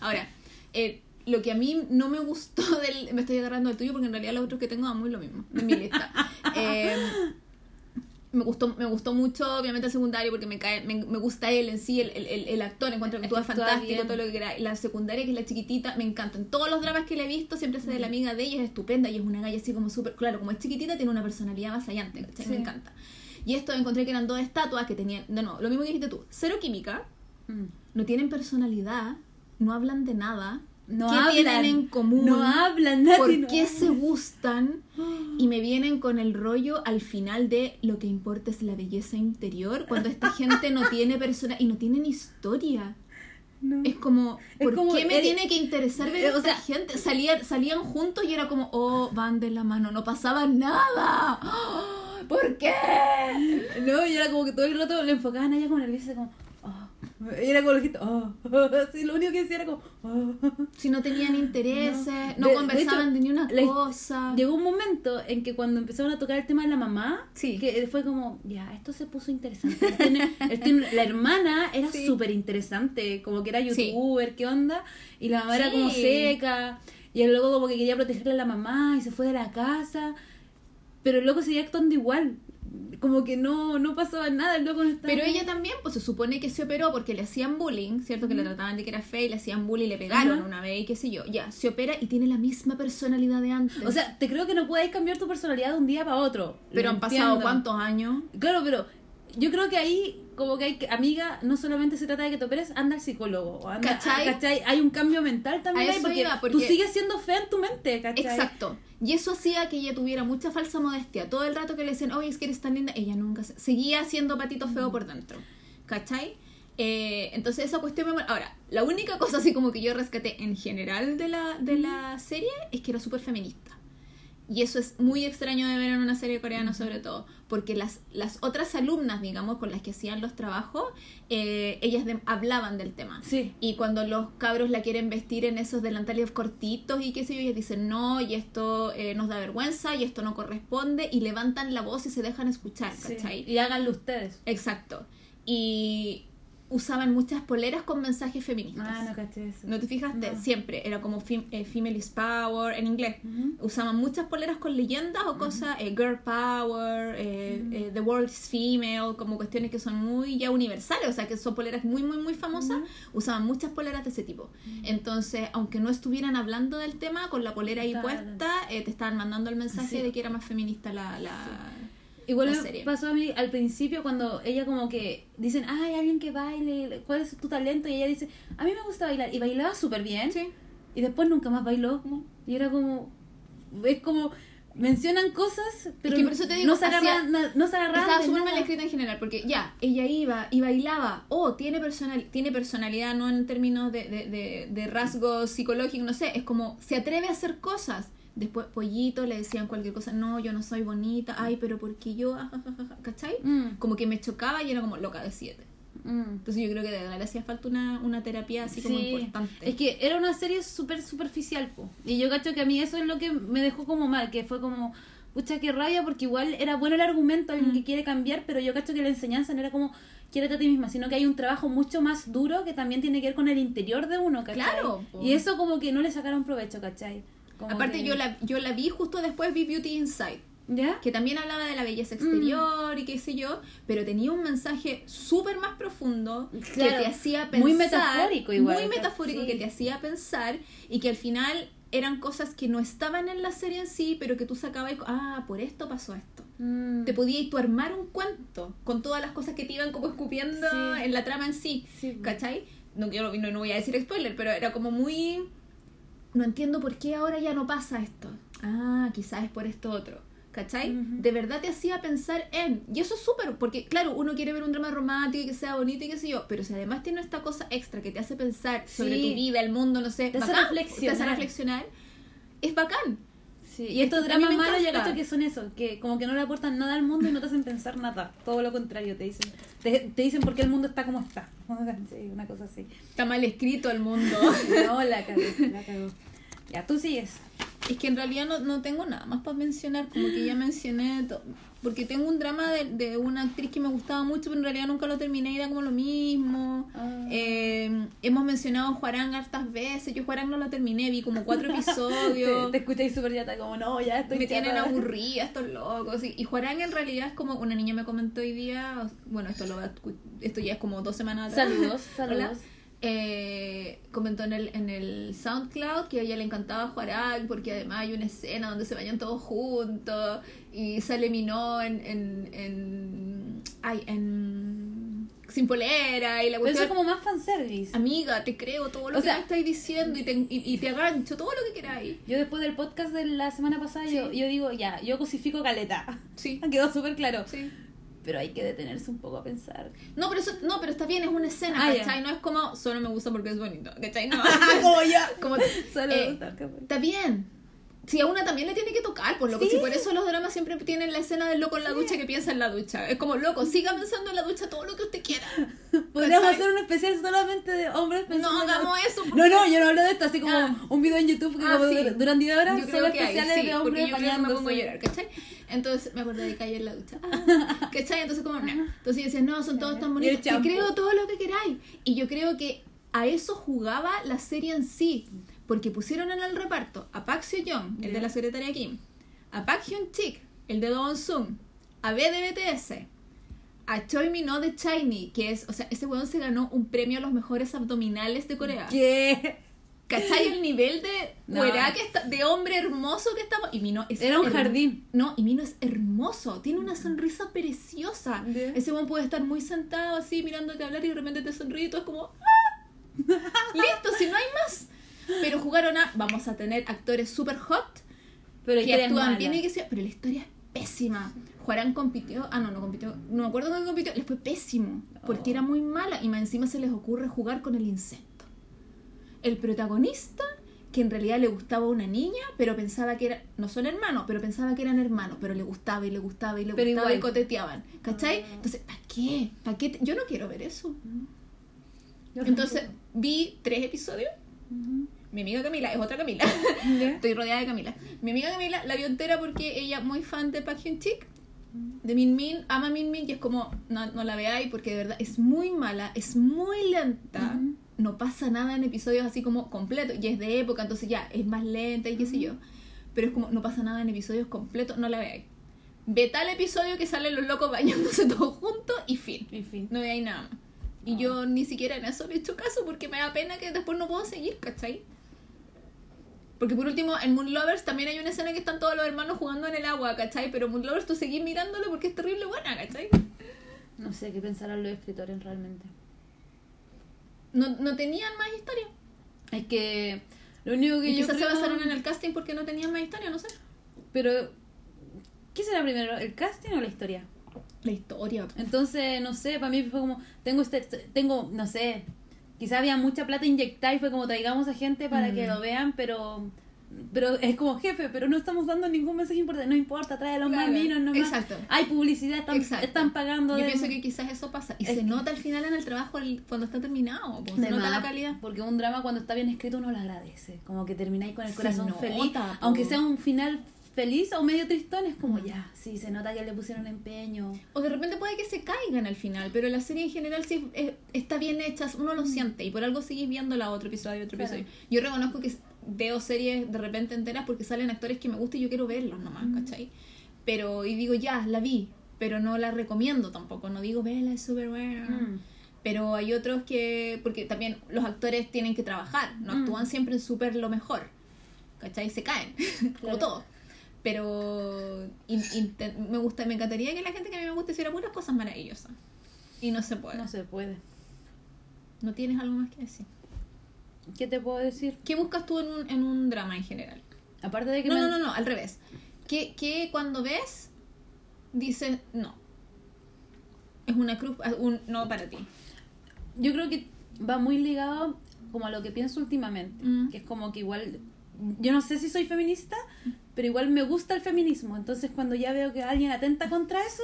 Ahora, eh, lo que a mí no me gustó [LAUGHS] del... Me estoy agarrando del tuyo porque en realidad los otros que tengo van muy lo mismo, en mi lista. [LAUGHS] Eh, me gustó, me gustó mucho, obviamente, el secundario porque me cae, me, me gusta él en sí, el, el, el- actor, encuentro que actúa fantástico, bien. todo lo que quiera. La secundaria, que es la chiquitita, me encantan. Todos los dramas que le he visto, siempre se de la amiga de ella, es estupenda y es una galla así como súper, claro, como es chiquitita, tiene una personalidad avasallante, ¿cachai? Me Sí. encanta. Y esto encontré que eran dos estatuas que tenían, de nuevo, lo mismo que dijiste tú, cero química, Mm. no tienen personalidad, no hablan de nada. No ¿Qué hablan. tienen en común? No hablan, nadie ¿Por no qué se gustan? Y me vienen con el rollo al final de lo que importa es la belleza interior, cuando esta gente no [LAUGHS] tiene persona y no tienen historia. No. Es como, Es ¿por como qué me el- tiene que interesar ver Eh, o sea- gente? Salían, salían juntos y era como, oh, van de la mano, no pasaba nada. ¡Ah! [GASPS] ¿Por qué? No, y era como que todo el rato le enfocaban a ella con el como, oh. Era como gesto, oh. Sí, lo único que decía era como, oh. Si no tenían intereses, no, de conversaban de, hecho, ni una la- cosa. Llegó un momento en que cuando empezaron a tocar el tema de la mamá, Sí. que fue como, ya, esto se puso interesante. Él tiene- él tiene- la hermana era Sí. súper interesante, como que era youtuber, ¿qué onda? Y la mamá era como seca, y el loco como que quería protegerle a la mamá y se fue de la casa, pero el loco seguía actuando igual, como que no, no pasaba nada, el loco no estaba... Pero ella también, pues se supone que se operó porque le hacían bullying, ¿cierto? Que le trataban de que era fea y le hacían bullying, le pegaron Ajá. una vez y qué sé yo. Ya, se opera y tiene la misma personalidad de antes. O sea, te creo que no puedes cambiar tu personalidad de un día para otro. pero han pasado cuántos años. Claro, pero yo creo que ahí, como que hay que, amiga, no solamente se trata de que te operes, anda al psicólogo. o Anda, ¿Cachai? ¿cachai? Hay un cambio mental también ahí porque, tú sigues siendo fea en tu mente, ¿cachai? Exacto. Y eso hacía que ella tuviera mucha falsa modestia. Todo el rato que le decían, oye, es que eres tan linda, ella nunca se- seguía siendo patito feo por dentro. ¿Cachai? Eh, entonces esa cuestión me... Ahora, la única cosa así como que yo rescaté en general de la, de la serie es que era súper feminista. Y eso es muy extraño de ver en una serie coreana sobre todo, porque las, las otras alumnas, digamos, con las que hacían los trabajos, eh, ellas de- hablaban del tema. Sí. Y cuando los cabros la quieren vestir en esos delantales cortitos y qué sé yo, ellas dicen no, y esto eh, nos da vergüenza, y esto no corresponde, y levantan la voz y se dejan escuchar, Sí. ¿cachai? Y háganlo ustedes. Exacto. Y usaban muchas poleras con mensajes feministas. Ah, no caché eso. ¿No te fijaste? No. Siempre. Era como fem- eh, Female is Power en inglés. Usaban muchas poleras con leyendas o cosas, eh, Girl Power, eh, eh, The World is Female, como cuestiones que son muy ya universales, o sea, que son poleras muy, muy, muy famosas. Usaban muchas poleras de ese tipo. Entonces, aunque no estuvieran hablando del tema, con la polera ahí puesta, eh, te estaban mandando el mensaje Sí. de que era más feminista la... la... Igual la me serie. pasó a mí al principio cuando ella como que dicen, ay, alguien que baile, ¿cuál es tu talento? Y ella dice, a mí me gusta bailar. Y bailaba súper bien. Sí. Y después nunca más bailó. No. Y era como, es como, mencionan cosas, pero que por eso te digo, no se agarran, na- no se Estaba súper mal escrita en general, porque ya, ella iba y bailaba, oh, tiene, personal, tiene personalidad, no en términos de, de, de, de rasgos psicológicos, no sé, es como, se atreve a hacer cosas. Después, pollito, le decían cualquier cosa, no, yo no soy bonita, ay, pero porque yo, Ah, ajajaja", ¿cachai? Mm, Como que me chocaba y era como loca de siete. mm. Entonces yo creo que de verdad le hacía falta una, una terapia así como Sí. importante. Es que era una serie súper superficial, po. Y yo cacho que a mí eso es lo que me dejó como mal, que fue como, pucha, qué rabia, porque igual era bueno el argumento, alguien Mm. que quiere cambiar, pero yo cacho que la enseñanza no era como, quiérete a ti misma, sino que hay un trabajo mucho más duro que también tiene que ver con el interior de uno, ¿cachai? Claro, po. Y eso como que no le sacaron provecho, ¿cachai? Como Aparte que- yo la, yo la vi justo después, vi Beauty Inside. ¿Ya? que también hablaba de la belleza Mm. exterior y qué sé yo, pero tenía un mensaje súper más profundo Claro, que te hacía pensar. muy metafórico igual, Muy metafórico sí. que te hacía pensar y que al final eran cosas que no estaban en la serie en sí, pero que tú sacabas y, ah, por esto pasó esto. Mm. Te podías tú armar un cuento con todas las cosas que te iban como escupiendo Sí. en la trama en sí. Sí. ¿Cachai? No, quiero, no, no voy a decir spoiler, pero era como muy... No entiendo por qué ahora ya no pasa esto. Ah, quizás es por esto otro. ¿Cachai? De verdad te hacía pensar en... Y eso es súper, porque claro, uno quiere ver un drama romántico y que sea bonito y qué sé yo, pero si además tiene esta cosa extra que te hace pensar sobre Sí. tu vida, el mundo, no sé, Te hace bacán, reflexionar. te hace reflexionar, es bacán. Sí, y estos dramas malos yo encanta. cacho que son eso, que como que no le aportan nada al mundo y no te hacen pensar nada. Todo lo contrario, te dicen. Te, te dicen por qué el mundo está como está. [LAUGHS] Sí, una cosa así. Está mal escrito el mundo. [LAUGHS] No, la cagó, la cagó. Ya, tú sigues. Es que en realidad no, no tengo nada más para mencionar, como que ya mencioné todo. Porque tengo un drama de, de una actriz que me gustaba mucho, pero en realidad nunca lo terminé y era como lo mismo. Ah. Eh, hemos mencionado a Juarán hartas veces. Yo Juarán no lo terminé, vi como cuatro [LAUGHS] episodios. Te, te escucháis súper ya, como no, ya estoy me tienen aburrida estos locos. Y, y Juarán en realidad es como una niña me comentó hoy día. Bueno, esto, lo, va esto ya es como dos semanas atrás. Saludos, [LAUGHS] Hola. Eh, comentó en el, en el SoundCloud que a ella le encantaba Juarán porque además hay una escena donde se bañan todos juntos y sale Minó en, en, en, ay, en sin polera y la Pero eso cuestión es como más fanservice. amiga te creo todo lo O que sea- estáis diciendo y te, y, y te agancho todo lo que queráis Yo después del podcast de la semana pasada, yo, yo digo, ya, yo cosifico caleta. sí [LAUGHS] Quedó súper claro. sí Pero hay que detenerse un poco a pensar. no pero eso no pero está bien es una escena Ah, ya. ¿cachai? no es como solo me gusta porque es bonito ¿cachai? no [LAUGHS] como [LAUGHS] como Solo eh, capaz. Está bien. Si a una también le tiene que tocar, por loco. Sí. Si por eso los dramas siempre tienen la escena del loco en la ducha que piensa en la ducha. Es como, loco, siga pensando en la ducha todo lo que usted quiera. [LAUGHS] Podríamos hacer un especial solamente de hombres pensando No hagamos eso. porque- No, no, yo no hablo de esto, así como Ah. un video en YouTube que Ah, como sí. dur- duran 10 horas son hay, especiales sí, de hombres yo me pongo a llorar, ¿cachai? Entonces me acordé de caer en la ducha. [LAUGHS] ¿Cachai? Entonces como, no. Entonces yo decía, no, son todos tan bonitos. Te creo todo lo que queráis. Y yo creo que a eso jugaba la serie en sí. Porque pusieron en el reparto a Park Seo Young, el de la secretaria Kim, a Park Hyun Sik, el de Do Sung, a B de BTS, a Choi Min-ho de Shiny, que es, o sea, ese weón se ganó un premio a los mejores abdominales de Corea. ¿Qué? ¿Cachai [LAUGHS] el nivel de No. cuerá que está, de hombre hermoso que estamos? Y Mino es Era un jardín. No, y Mino es hermoso, tiene una sonrisa preciosa. Ese buen puede estar muy sentado así mirándote hablar y de repente te sonríe y todo es como ¡ah! [LAUGHS] Listo, si no hay más. Pero jugaron a vamos a tener actores super hot Pero que actúan bien y que sea, pero la historia es pésima. Juarán compitió, ah no, no compitió, no me acuerdo con compitió, les fue pésimo, porque Oh. era muy mala y más encima se les ocurre jugar con el insecto. El protagonista, que en realidad le gustaba una niña, pero pensaba que era, no son hermanos, pero pensaba que eran hermanos, pero le gustaba y le gustaba y le Pero gustaba y coteteaban, ¿cachai? Ah. Entonces, ¿para qué? ¿Para qué? te- Yo no quiero ver eso. Yo Entonces, vi tres episodios. Mi amiga Camila, es otra Camila. [LAUGHS] Estoy rodeada de Camila. Mi amiga Camila la vio entera porque ella muy fan de Park Hyun Sik, de Min Min, ama Min Min y es como, no, no la veáis porque de verdad es muy mala, es muy lenta. No pasa nada en episodios así como completos y es de época, entonces ya es más lenta y qué sé yo, pero es como, no pasa nada en episodios completos, no la veáis. Ve tal episodio que salen los locos bañándose [LAUGHS] todos juntos y fin. En fin. No veáis nada más. Y Ah. yo ni siquiera en eso le he hecho caso porque me da pena que después no puedo seguir, ¿cachai? Porque por último, en Moon Lovers también hay una escena que están todos los hermanos jugando en el agua, ¿cachai? Pero Moon Lovers tú seguís mirándolo porque es terrible buena, ¿cachai? No sé qué pensarán los escritores realmente. No, no tenían más historia. Es que lo único que Y yo quizás creo... se basaron en el casting porque no tenían más historia, no sé. Pero, ¿qué será primero? ¿El casting o la historia? La historia. Entonces, no sé, para mí fue como, tengo este, tengo, no sé, quizá había mucha plata inyectada y fue como traigamos a gente para Mm. que lo vean, pero pero es como jefe, pero no estamos dando ningún mensaje importante, no importa, trae los más Claro, minos nomás. exacto. Hay publicidad, están, están pagando Yo de- pienso que quizás eso pasa. Y Es se que- nota al final en el trabajo el- cuando está terminado. se nota más, la calidad. Porque un drama cuando está bien escrito uno lo agradece, como que termináis con el corazón nota, feliz, po. aunque sea un final feliz o medio tristón, es como ya, sí, se nota que le pusieron empeño. O de repente puede que se caigan al final, pero la serie en general sí es- está bien hecha, uno lo siente y por algo seguís viéndola otro episodio, otro Claro. episodio. Yo reconozco que veo series de repente enteras porque salen actores que me gustan y yo quiero verlos nomás, Mm. ¿cachai? Pero, y digo, ya, la vi, pero no la recomiendo tampoco, no digo, vela, es súper buena. Mm. Pero hay otros que, porque también los actores tienen que trabajar, no Mm. actúan siempre en súper lo mejor, ¿cachai? Se caen, [LAUGHS] como todo. Pero in- me gusta, me encantaría que la gente que a mí me guste hiciera puras cosas maravillosas. Y no se puede. No se puede. ¿No tienes algo más que decir? ¿Qué te puedo decir? ¿Qué buscas tú en un, en un drama en general? Aparte de que No, me- no, no, no, al revés. ¿Qué, qué cuando ves dices no? Es una cruz, un no para ti. yo creo que va muy ligado como a lo que pienso últimamente, Mm. que es como que igual yo no sé si soy feminista, pero igual me gusta el feminismo, entonces cuando ya veo que alguien atenta contra eso,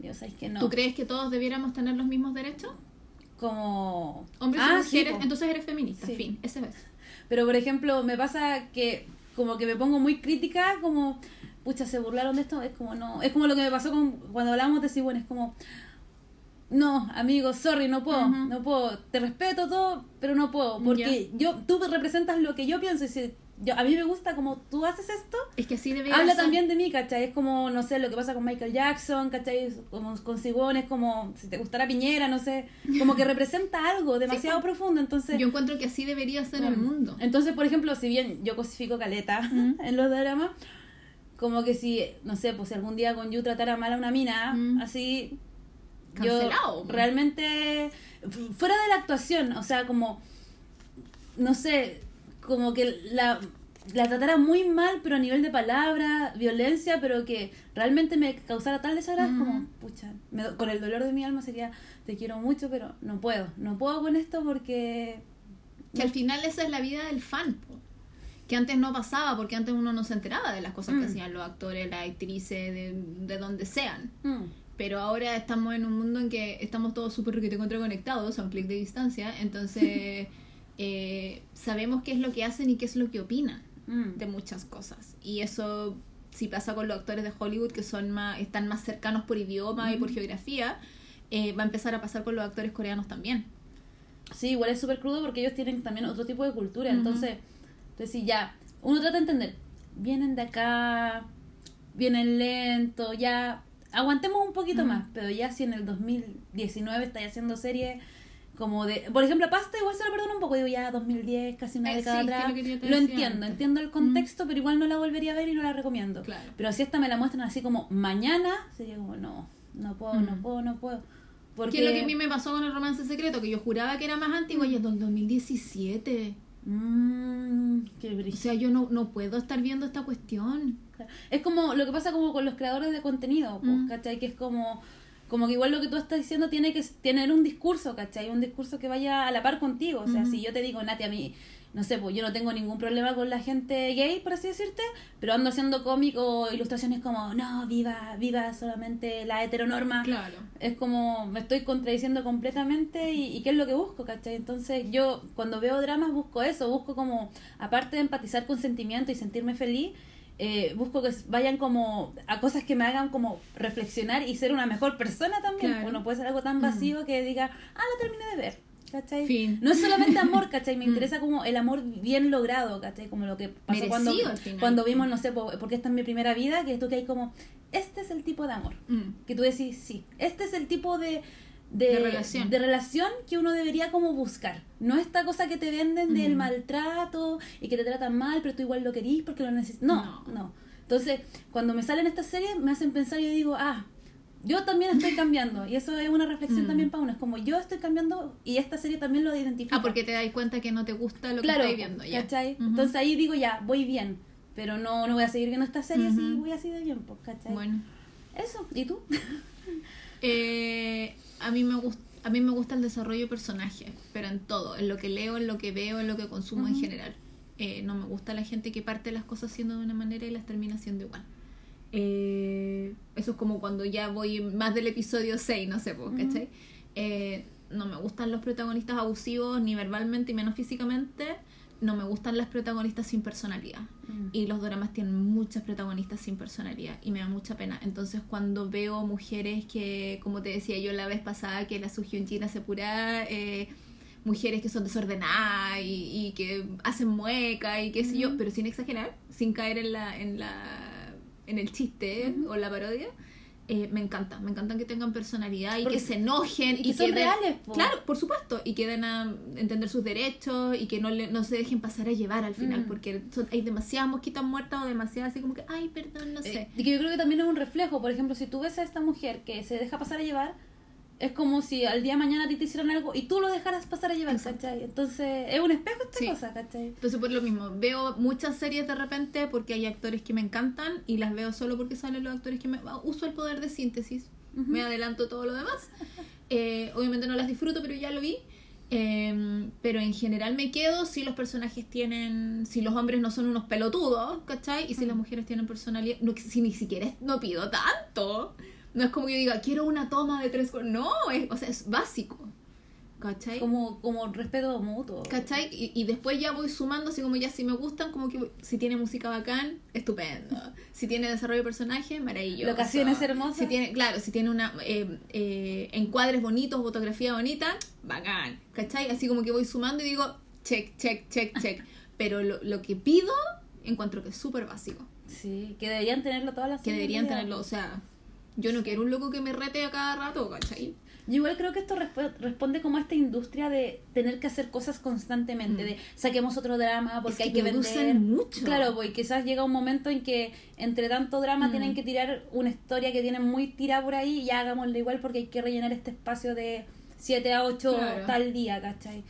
yo sabes que no. ¿Tú crees que todos debiéramos tener los mismos derechos? Como Hombres Ah, y mujeres, entonces eres feminista, Sí. fin, ese es. Pero por ejemplo, me pasa que como que me pongo muy crítica, como pucha, se burlaron de esto, es como no, es como lo que me pasó con cuando hablamos de si bueno, es como no, amigo, sorry, no puedo, no puedo, te respeto todo, pero no puedo, porque yo tú representas lo que yo pienso y si yo, a mí me gusta como tú haces esto, Es que así debería habla ser. también de mí, ¿cachai? Es como, no sé, lo que pasa con Michael Jackson, ¿cachai? Como con Sigón, es como, si te gustara Piñera, no sé, como que representa [LAUGHS] algo demasiado po. profundo, entonces... Yo encuentro que así debería ser el mundo. Entonces, por ejemplo, si bien yo cosifico caleta [LAUGHS] Mm. en los dramas, como que si, no sé, pues si algún día con Yu tratara mal a una mina, Mm. así, Cancelado. yo realmente, fu- fuera de la actuación, o sea, como, no sé, como que la, la tratara muy mal, pero a nivel de palabra, violencia, pero que realmente me causara tal desagrado, es como, pucha, me con el dolor de mi alma sería, te quiero mucho, pero no puedo, no puedo con esto porque... Que al final esa es la vida del fan. po. que antes no pasaba, porque antes uno no se enteraba de las cosas que Mm. hacían los actores, las actrices, de, de donde sean. Mm. Pero ahora estamos en un mundo en que estamos todos súper requete contra conectados a un clic de distancia, entonces [LAUGHS] eh, sabemos qué es lo que hacen y qué es lo que opinan Mm. de muchas cosas. Y eso si pasa con los actores de Hollywood que son más, están más cercanos por idioma y por geografía, eh, va a empezar a pasar con los actores coreanos también. Sí, igual es súper crudo porque ellos tienen también otro tipo de cultura. Entonces, entonces sí, ya, uno trata de entender, vienen de acá, vienen lento, ya, aguantemos un poquito más, pero ya si en el 2019 estáis haciendo series como de, por ejemplo, Pasta igual se lo perdono un poco, digo ya 2010, casi una Eh, década sí, atrás, lo que entiendo, antes. entiendo el contexto, pero igual no la volvería a ver y no la recomiendo. Claro. Pero si esta me la muestran así como mañana, sería como, no, no puedo, no Mm. puedo, no puedo. Porque... Que es lo que a mí me pasó con el romance secreto, que yo juraba que era más antiguo y es del 2017. Mmm, qué O sea, yo no, no puedo estar viendo esta cuestión. Es como lo que pasa como con los creadores de contenido, pues, Mm. ¿cachai? Que es como, como que igual lo que tú estás diciendo tiene que tener un discurso, ¿cachai? Un discurso que vaya a la par contigo. O sea, si yo te digo, Nati, a mí, no sé, pues yo no tengo ningún problema con la gente gay, por así decirte, pero ando haciendo cómic o ilustraciones como, no, viva, viva solamente la heteronorma. Claro. Es como, me estoy contradiciendo completamente y, y qué es lo que busco, ¿cachai? Entonces yo cuando veo dramas busco eso, busco como, aparte de empatizar con sentimiento y sentirme feliz, eh, busco que vayan como a cosas que me hagan como reflexionar y ser una mejor persona también. Claro. O no puede ser algo tan vacío que diga, ah, lo terminé de ver. ¿Cachai? Fin. No es solamente amor, [LAUGHS] ¿cachai? Me Mm. interesa como el amor bien logrado, ¿cachai? Como lo que pasó Merecido cuando, cuando vimos, no sé, po- porque esta es mi primera vida, que tú que hay como, este es el tipo de amor Mm. que tú decís, sí, este es el tipo de, de, De relación. de relación que uno debería como buscar. No esta cosa que te venden del maltrato y que te tratan mal, pero tú igual lo querís porque lo necesitas. No, No. no, Entonces, cuando me salen estas series, me hacen pensar y yo digo, ah, yo también estoy cambiando. Y eso es una reflexión [LAUGHS] Mm. también para uno. Es como yo estoy cambiando y esta serie también lo identifica. Ah, porque te das cuenta que no te gusta lo claro, que estás viendo ya. ¿cachai? Entonces ahí digo, ya, voy bien. Pero no, no voy a seguir viendo esta serie si Ujú. voy así de bien, pues, ¿cachai? Bueno. Eso, ¿y tú? [LAUGHS] Eh, a mí me gusta a mí me gusta el desarrollo de personajes, pero en todo, en lo que leo, en lo que veo, en lo que consumo en general. Eh, no me gusta la gente que parte las cosas haciendo de una manera y las termina haciendo igual. Eh, eso es como cuando ya voy más del episodio 6, no sé, po, Ujú. ¿cachai? Eh, no me gustan los protagonistas abusivos, ni verbalmente y menos físicamente. No me gustan las protagonistas sin personalidad. Mm. Y los dramas tienen muchas protagonistas sin personalidad y me da mucha pena. Entonces cuando veo mujeres que, como te decía yo la vez pasada, que la Suhyun Jin hace pura... eh, mujeres que son desordenadas y, y que hacen mueca y qué sé yo, Ujú. pero sin exagerar, sin caer en la en la en el chiste o la parodia. Eh, me encanta, me encantan que tengan personalidad y Porque- que se enojen y que son den- reales, po. claro por supuesto y que den a entender sus derechos y que no le, no se dejen pasar a llevar al final Mm. porque son- hay demasiadas mosquitas muertas o demasiadas así como que ay perdón no sé Eh, y que yo creo que también es un reflejo. Por ejemplo, si tú ves a esta mujer que se deja pasar a llevar, es como si al día de mañana a ti te hicieran algo y tú lo dejaras pasar a llevar, Exacto. ¿cachai? Entonces, es un espejo esta Sí. cosa, ¿cachai? Entonces por lo mismo, veo muchas series de repente porque hay actores que me encantan y las veo solo porque salen los actores que me... ah, Uso el poder de síntesis, me adelanto todo lo demás. [LAUGHS] Eh, obviamente no las disfruto, pero ya lo vi. Eh, pero en general me quedo si los personajes tienen, si los hombres no son unos pelotudos, ¿cachai? Y si las mujeres tienen personalidad, no, si ni siquiera es- no pido tanto. No es como que yo diga, quiero una toma de tres... co-". No, es, o sea, es básico, ¿cachai? Como, como respeto mutuo. ¿Cachai? Y, y después ya voy sumando, así como ya si me gustan, como que voy- si tiene música bacán, estupendo. [LAUGHS] Si tiene desarrollo de personaje, maravilloso. Locaciones hermosas. Si tiene, claro, si tiene una eh, eh, encuadres bonitos, fotografía bonita, bacán. ¿Cachai? Así como que voy sumando y digo, check, check, check, check. [LAUGHS] Pero lo, lo que pido, encuentro que es súper básico. Sí, que deberían tenerlo todas las Que deberían tenerlo, o sea, yo no quiero un loco que me rete a cada rato, ¿cachai? Yo igual creo que esto resp- responde como a esta industria de tener que hacer cosas constantemente, Mm. de saquemos otro drama porque Es que hay que vender. mucho. Claro, pues quizás llega un momento en que entre tanto drama Mm. tienen que tirar una historia que tienen muy tirada por ahí y ya hagámoslo igual porque hay que rellenar este espacio de 7 a 8 Claro. tal día, ¿cachai?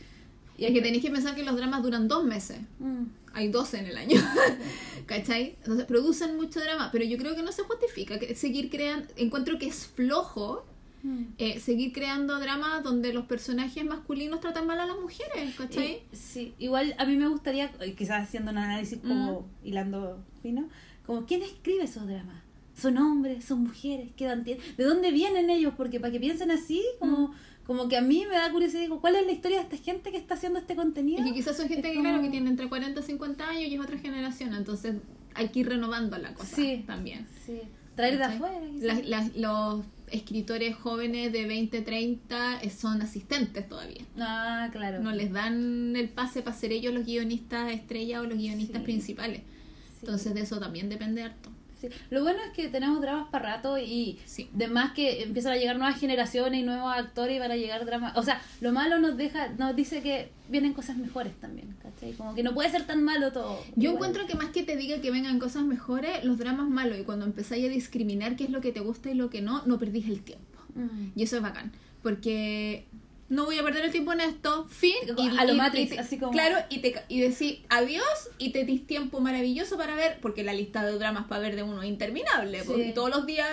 Y Es que tenéis que pensar que los dramas duran dos meses. Mm. Hay 12 en el año, [LAUGHS] ¿cachai? Entonces producen mucho drama, pero yo creo que no se justifica que seguir creando, encuentro que es flojo Mm. eh, seguir creando dramas donde los personajes masculinos tratan mal a las mujeres, ¿cachai? Y- sí, igual a mí me gustaría, eh, quizás haciendo un análisis como hilando fino, como ¿quién escribe esos dramas? ¿Son hombres? ¿Son mujeres? ¿Qué tienen? ¿De dónde vienen ellos? Porque para que piensen así, como, como que a mí me da curiosidad, digo, ¿cuál es la historia de esta gente que está haciendo este contenido? Y que quizás son gente Es que, claro, como- que tiene entre 40 y 50 años y es otra generación, entonces hay que ir renovando la cosa Sí. también. Sí, traer de afuera. quizás. Las- las- los escritores jóvenes de 20, 30 eh, son asistentes todavía. Ah, claro. No les dan el pase para ser ellos los guionistas estrella o los guionistas Sí. principales. Sí. Entonces de eso también depende harto. Sí. Lo bueno es que tenemos dramas para rato y Sí. de más que empiezan a llegar nuevas generaciones y nuevos actores y van a llegar dramas. O sea, lo malo nos deja, nos dice que vienen cosas mejores también, ¿cachai? Como que no puede ser tan malo todo. Yo Igual. encuentro que más que te diga que vengan cosas mejores, los dramas malos y cuando empezáis a discriminar qué es lo que te gusta y lo que no, no perdís el tiempo. Mm. Y eso es bacán, porque no voy a perder el tiempo en esto, fin. A lo Matrix, así como- Claro, y, te, y decir adiós y te dis tiempo maravilloso para ver, porque la lista de dramas para ver de uno es interminable, Sí. porque todos los días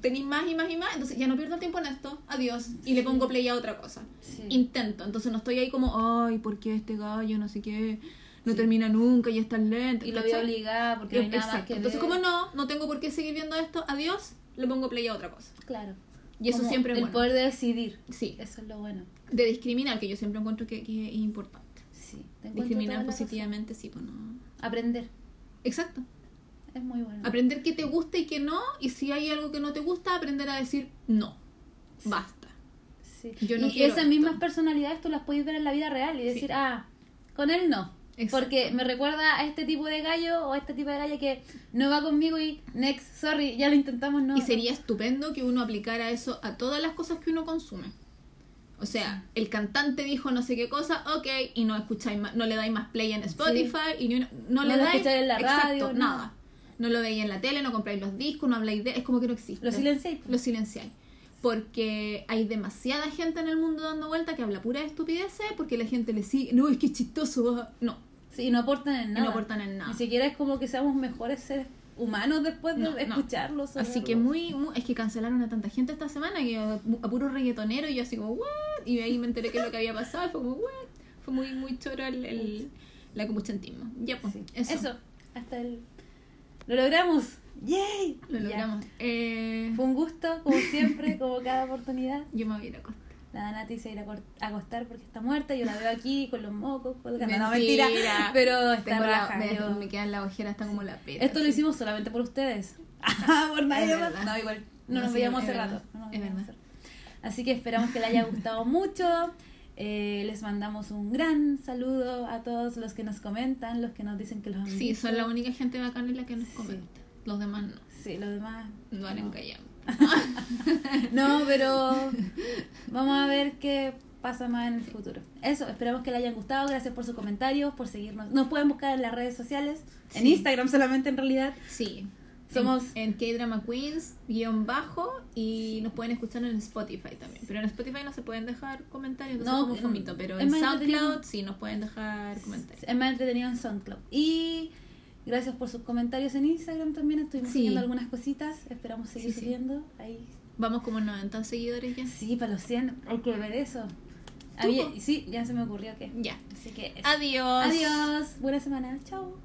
tenéis más y más y más, entonces ya no pierdo el tiempo en esto, adiós, y le pongo play a otra cosa. Sí. Intento, entonces no estoy ahí como, ay, ¿por qué este gallo no sé qué? No termina nunca y es tan lento. Y lo voy a obligar porque no hay nada más Exacto. que Entonces, ver. como no, no tengo por qué seguir viendo esto, adiós, le pongo play a otra cosa. Claro. Y eso Como siempre es El bueno. poder de decidir. Sí, Eso es lo bueno. De discriminar, que yo siempre encuentro que, que es importante. Sí. Discriminar positivamente, sí, pues no. Aprender. Exacto. Es muy bueno. Aprender qué te gusta y qué no, y si hay algo que no te gusta, aprender a decir no. Basta. Sí. Yo no y esas esto. mismas personalidades tú las puedes ver en la vida real y decir, Sí. ah, con él no. Exacto. Porque me recuerda a este tipo de gallo o a este tipo de galla que no va conmigo y next, sorry, ya lo intentamos, no. Y sería estupendo que uno aplicara eso a todas las cosas que uno consume. O sea, el cantante dijo no sé qué cosa, ok, y no escucháis más, no le dais más play en Spotify y una- no, No le dais en la exacto, radio, nada. nada. No lo veis en la tele, no compráis los discos, no habláis de, es como que no existe. Lo silenciáis. Lo silenciáis. Porque hay demasiada gente en el mundo dando vuelta que habla pura estupideces porque la gente le sigue, no, es que es chistoso. No, Sí, y no aportan en y nada. no aportan en nada. Ni siquiera es como que seamos mejores seres humanos después de No, no. escucharlos. Así que muy, muy- es que cancelaron a tanta gente esta semana que a, a puro reggaetonero y yo así como, what? Y ahí me enteré qué es lo que había pasado y fue como, what? Fue muy, muy choro el, el, la capuchantismo. Ya, pues, Sí. eso. Eso. Hasta el... Lo logramos. ¡Yay! Lo logramos. Eh, Fue un gusto, como siempre, como cada oportunidad. [LAUGHS] yo me voy a ir a acostar. La se irá a cor- a acostar porque está muerta. Yo la veo aquí con los mocos colgando. No, mentira. Pero está Tengo raja. me, yo- me queda en la ojera hasta como la pera. Esto lo hicimos solamente por ustedes. [LAUGHS] Ah, por nadie más. No, igual. No, No, nos sí, veíamos hace verdad. rato. No nos Es verdad. Así que esperamos que les haya gustado mucho. Eh, les mandamos un gran saludo a todos los que nos comentan, los que nos dicen que los han Sí, visto. son la única gente bacana y la que nos Sí. comenta. Los demás no. Sí, los demás. No valen no. callado. [LAUGHS] No, pero vamos a ver qué pasa más en el futuro. Eso, esperamos que les hayan gustado. Gracias por sus comentarios, por seguirnos. Nos pueden buscar en las redes sociales, en. Instagram solamente en realidad. Sí. Somos- en, en K-Drama Queens, guion bajo, y nos pueden escuchar en Spotify también. Pero en Spotify no se pueden dejar comentarios, no, cómo en- fomito, pero en SoundCloud sí nos pueden dejar comentarios. Es más entretenido en SoundCloud. Y gracias por sus comentarios en Instagram también. Estuvimos Sí. algunas cositas. Esperamos seguir Sí, subiendo. Ahí. Vamos como 90 seguidores ya. Sí, para los 100. Hay que ver eso. ¿Tú, Había- sí, ya se me ocurrió que. Ya. Así que. eso. Adiós. Adiós. Buena semana. Chao.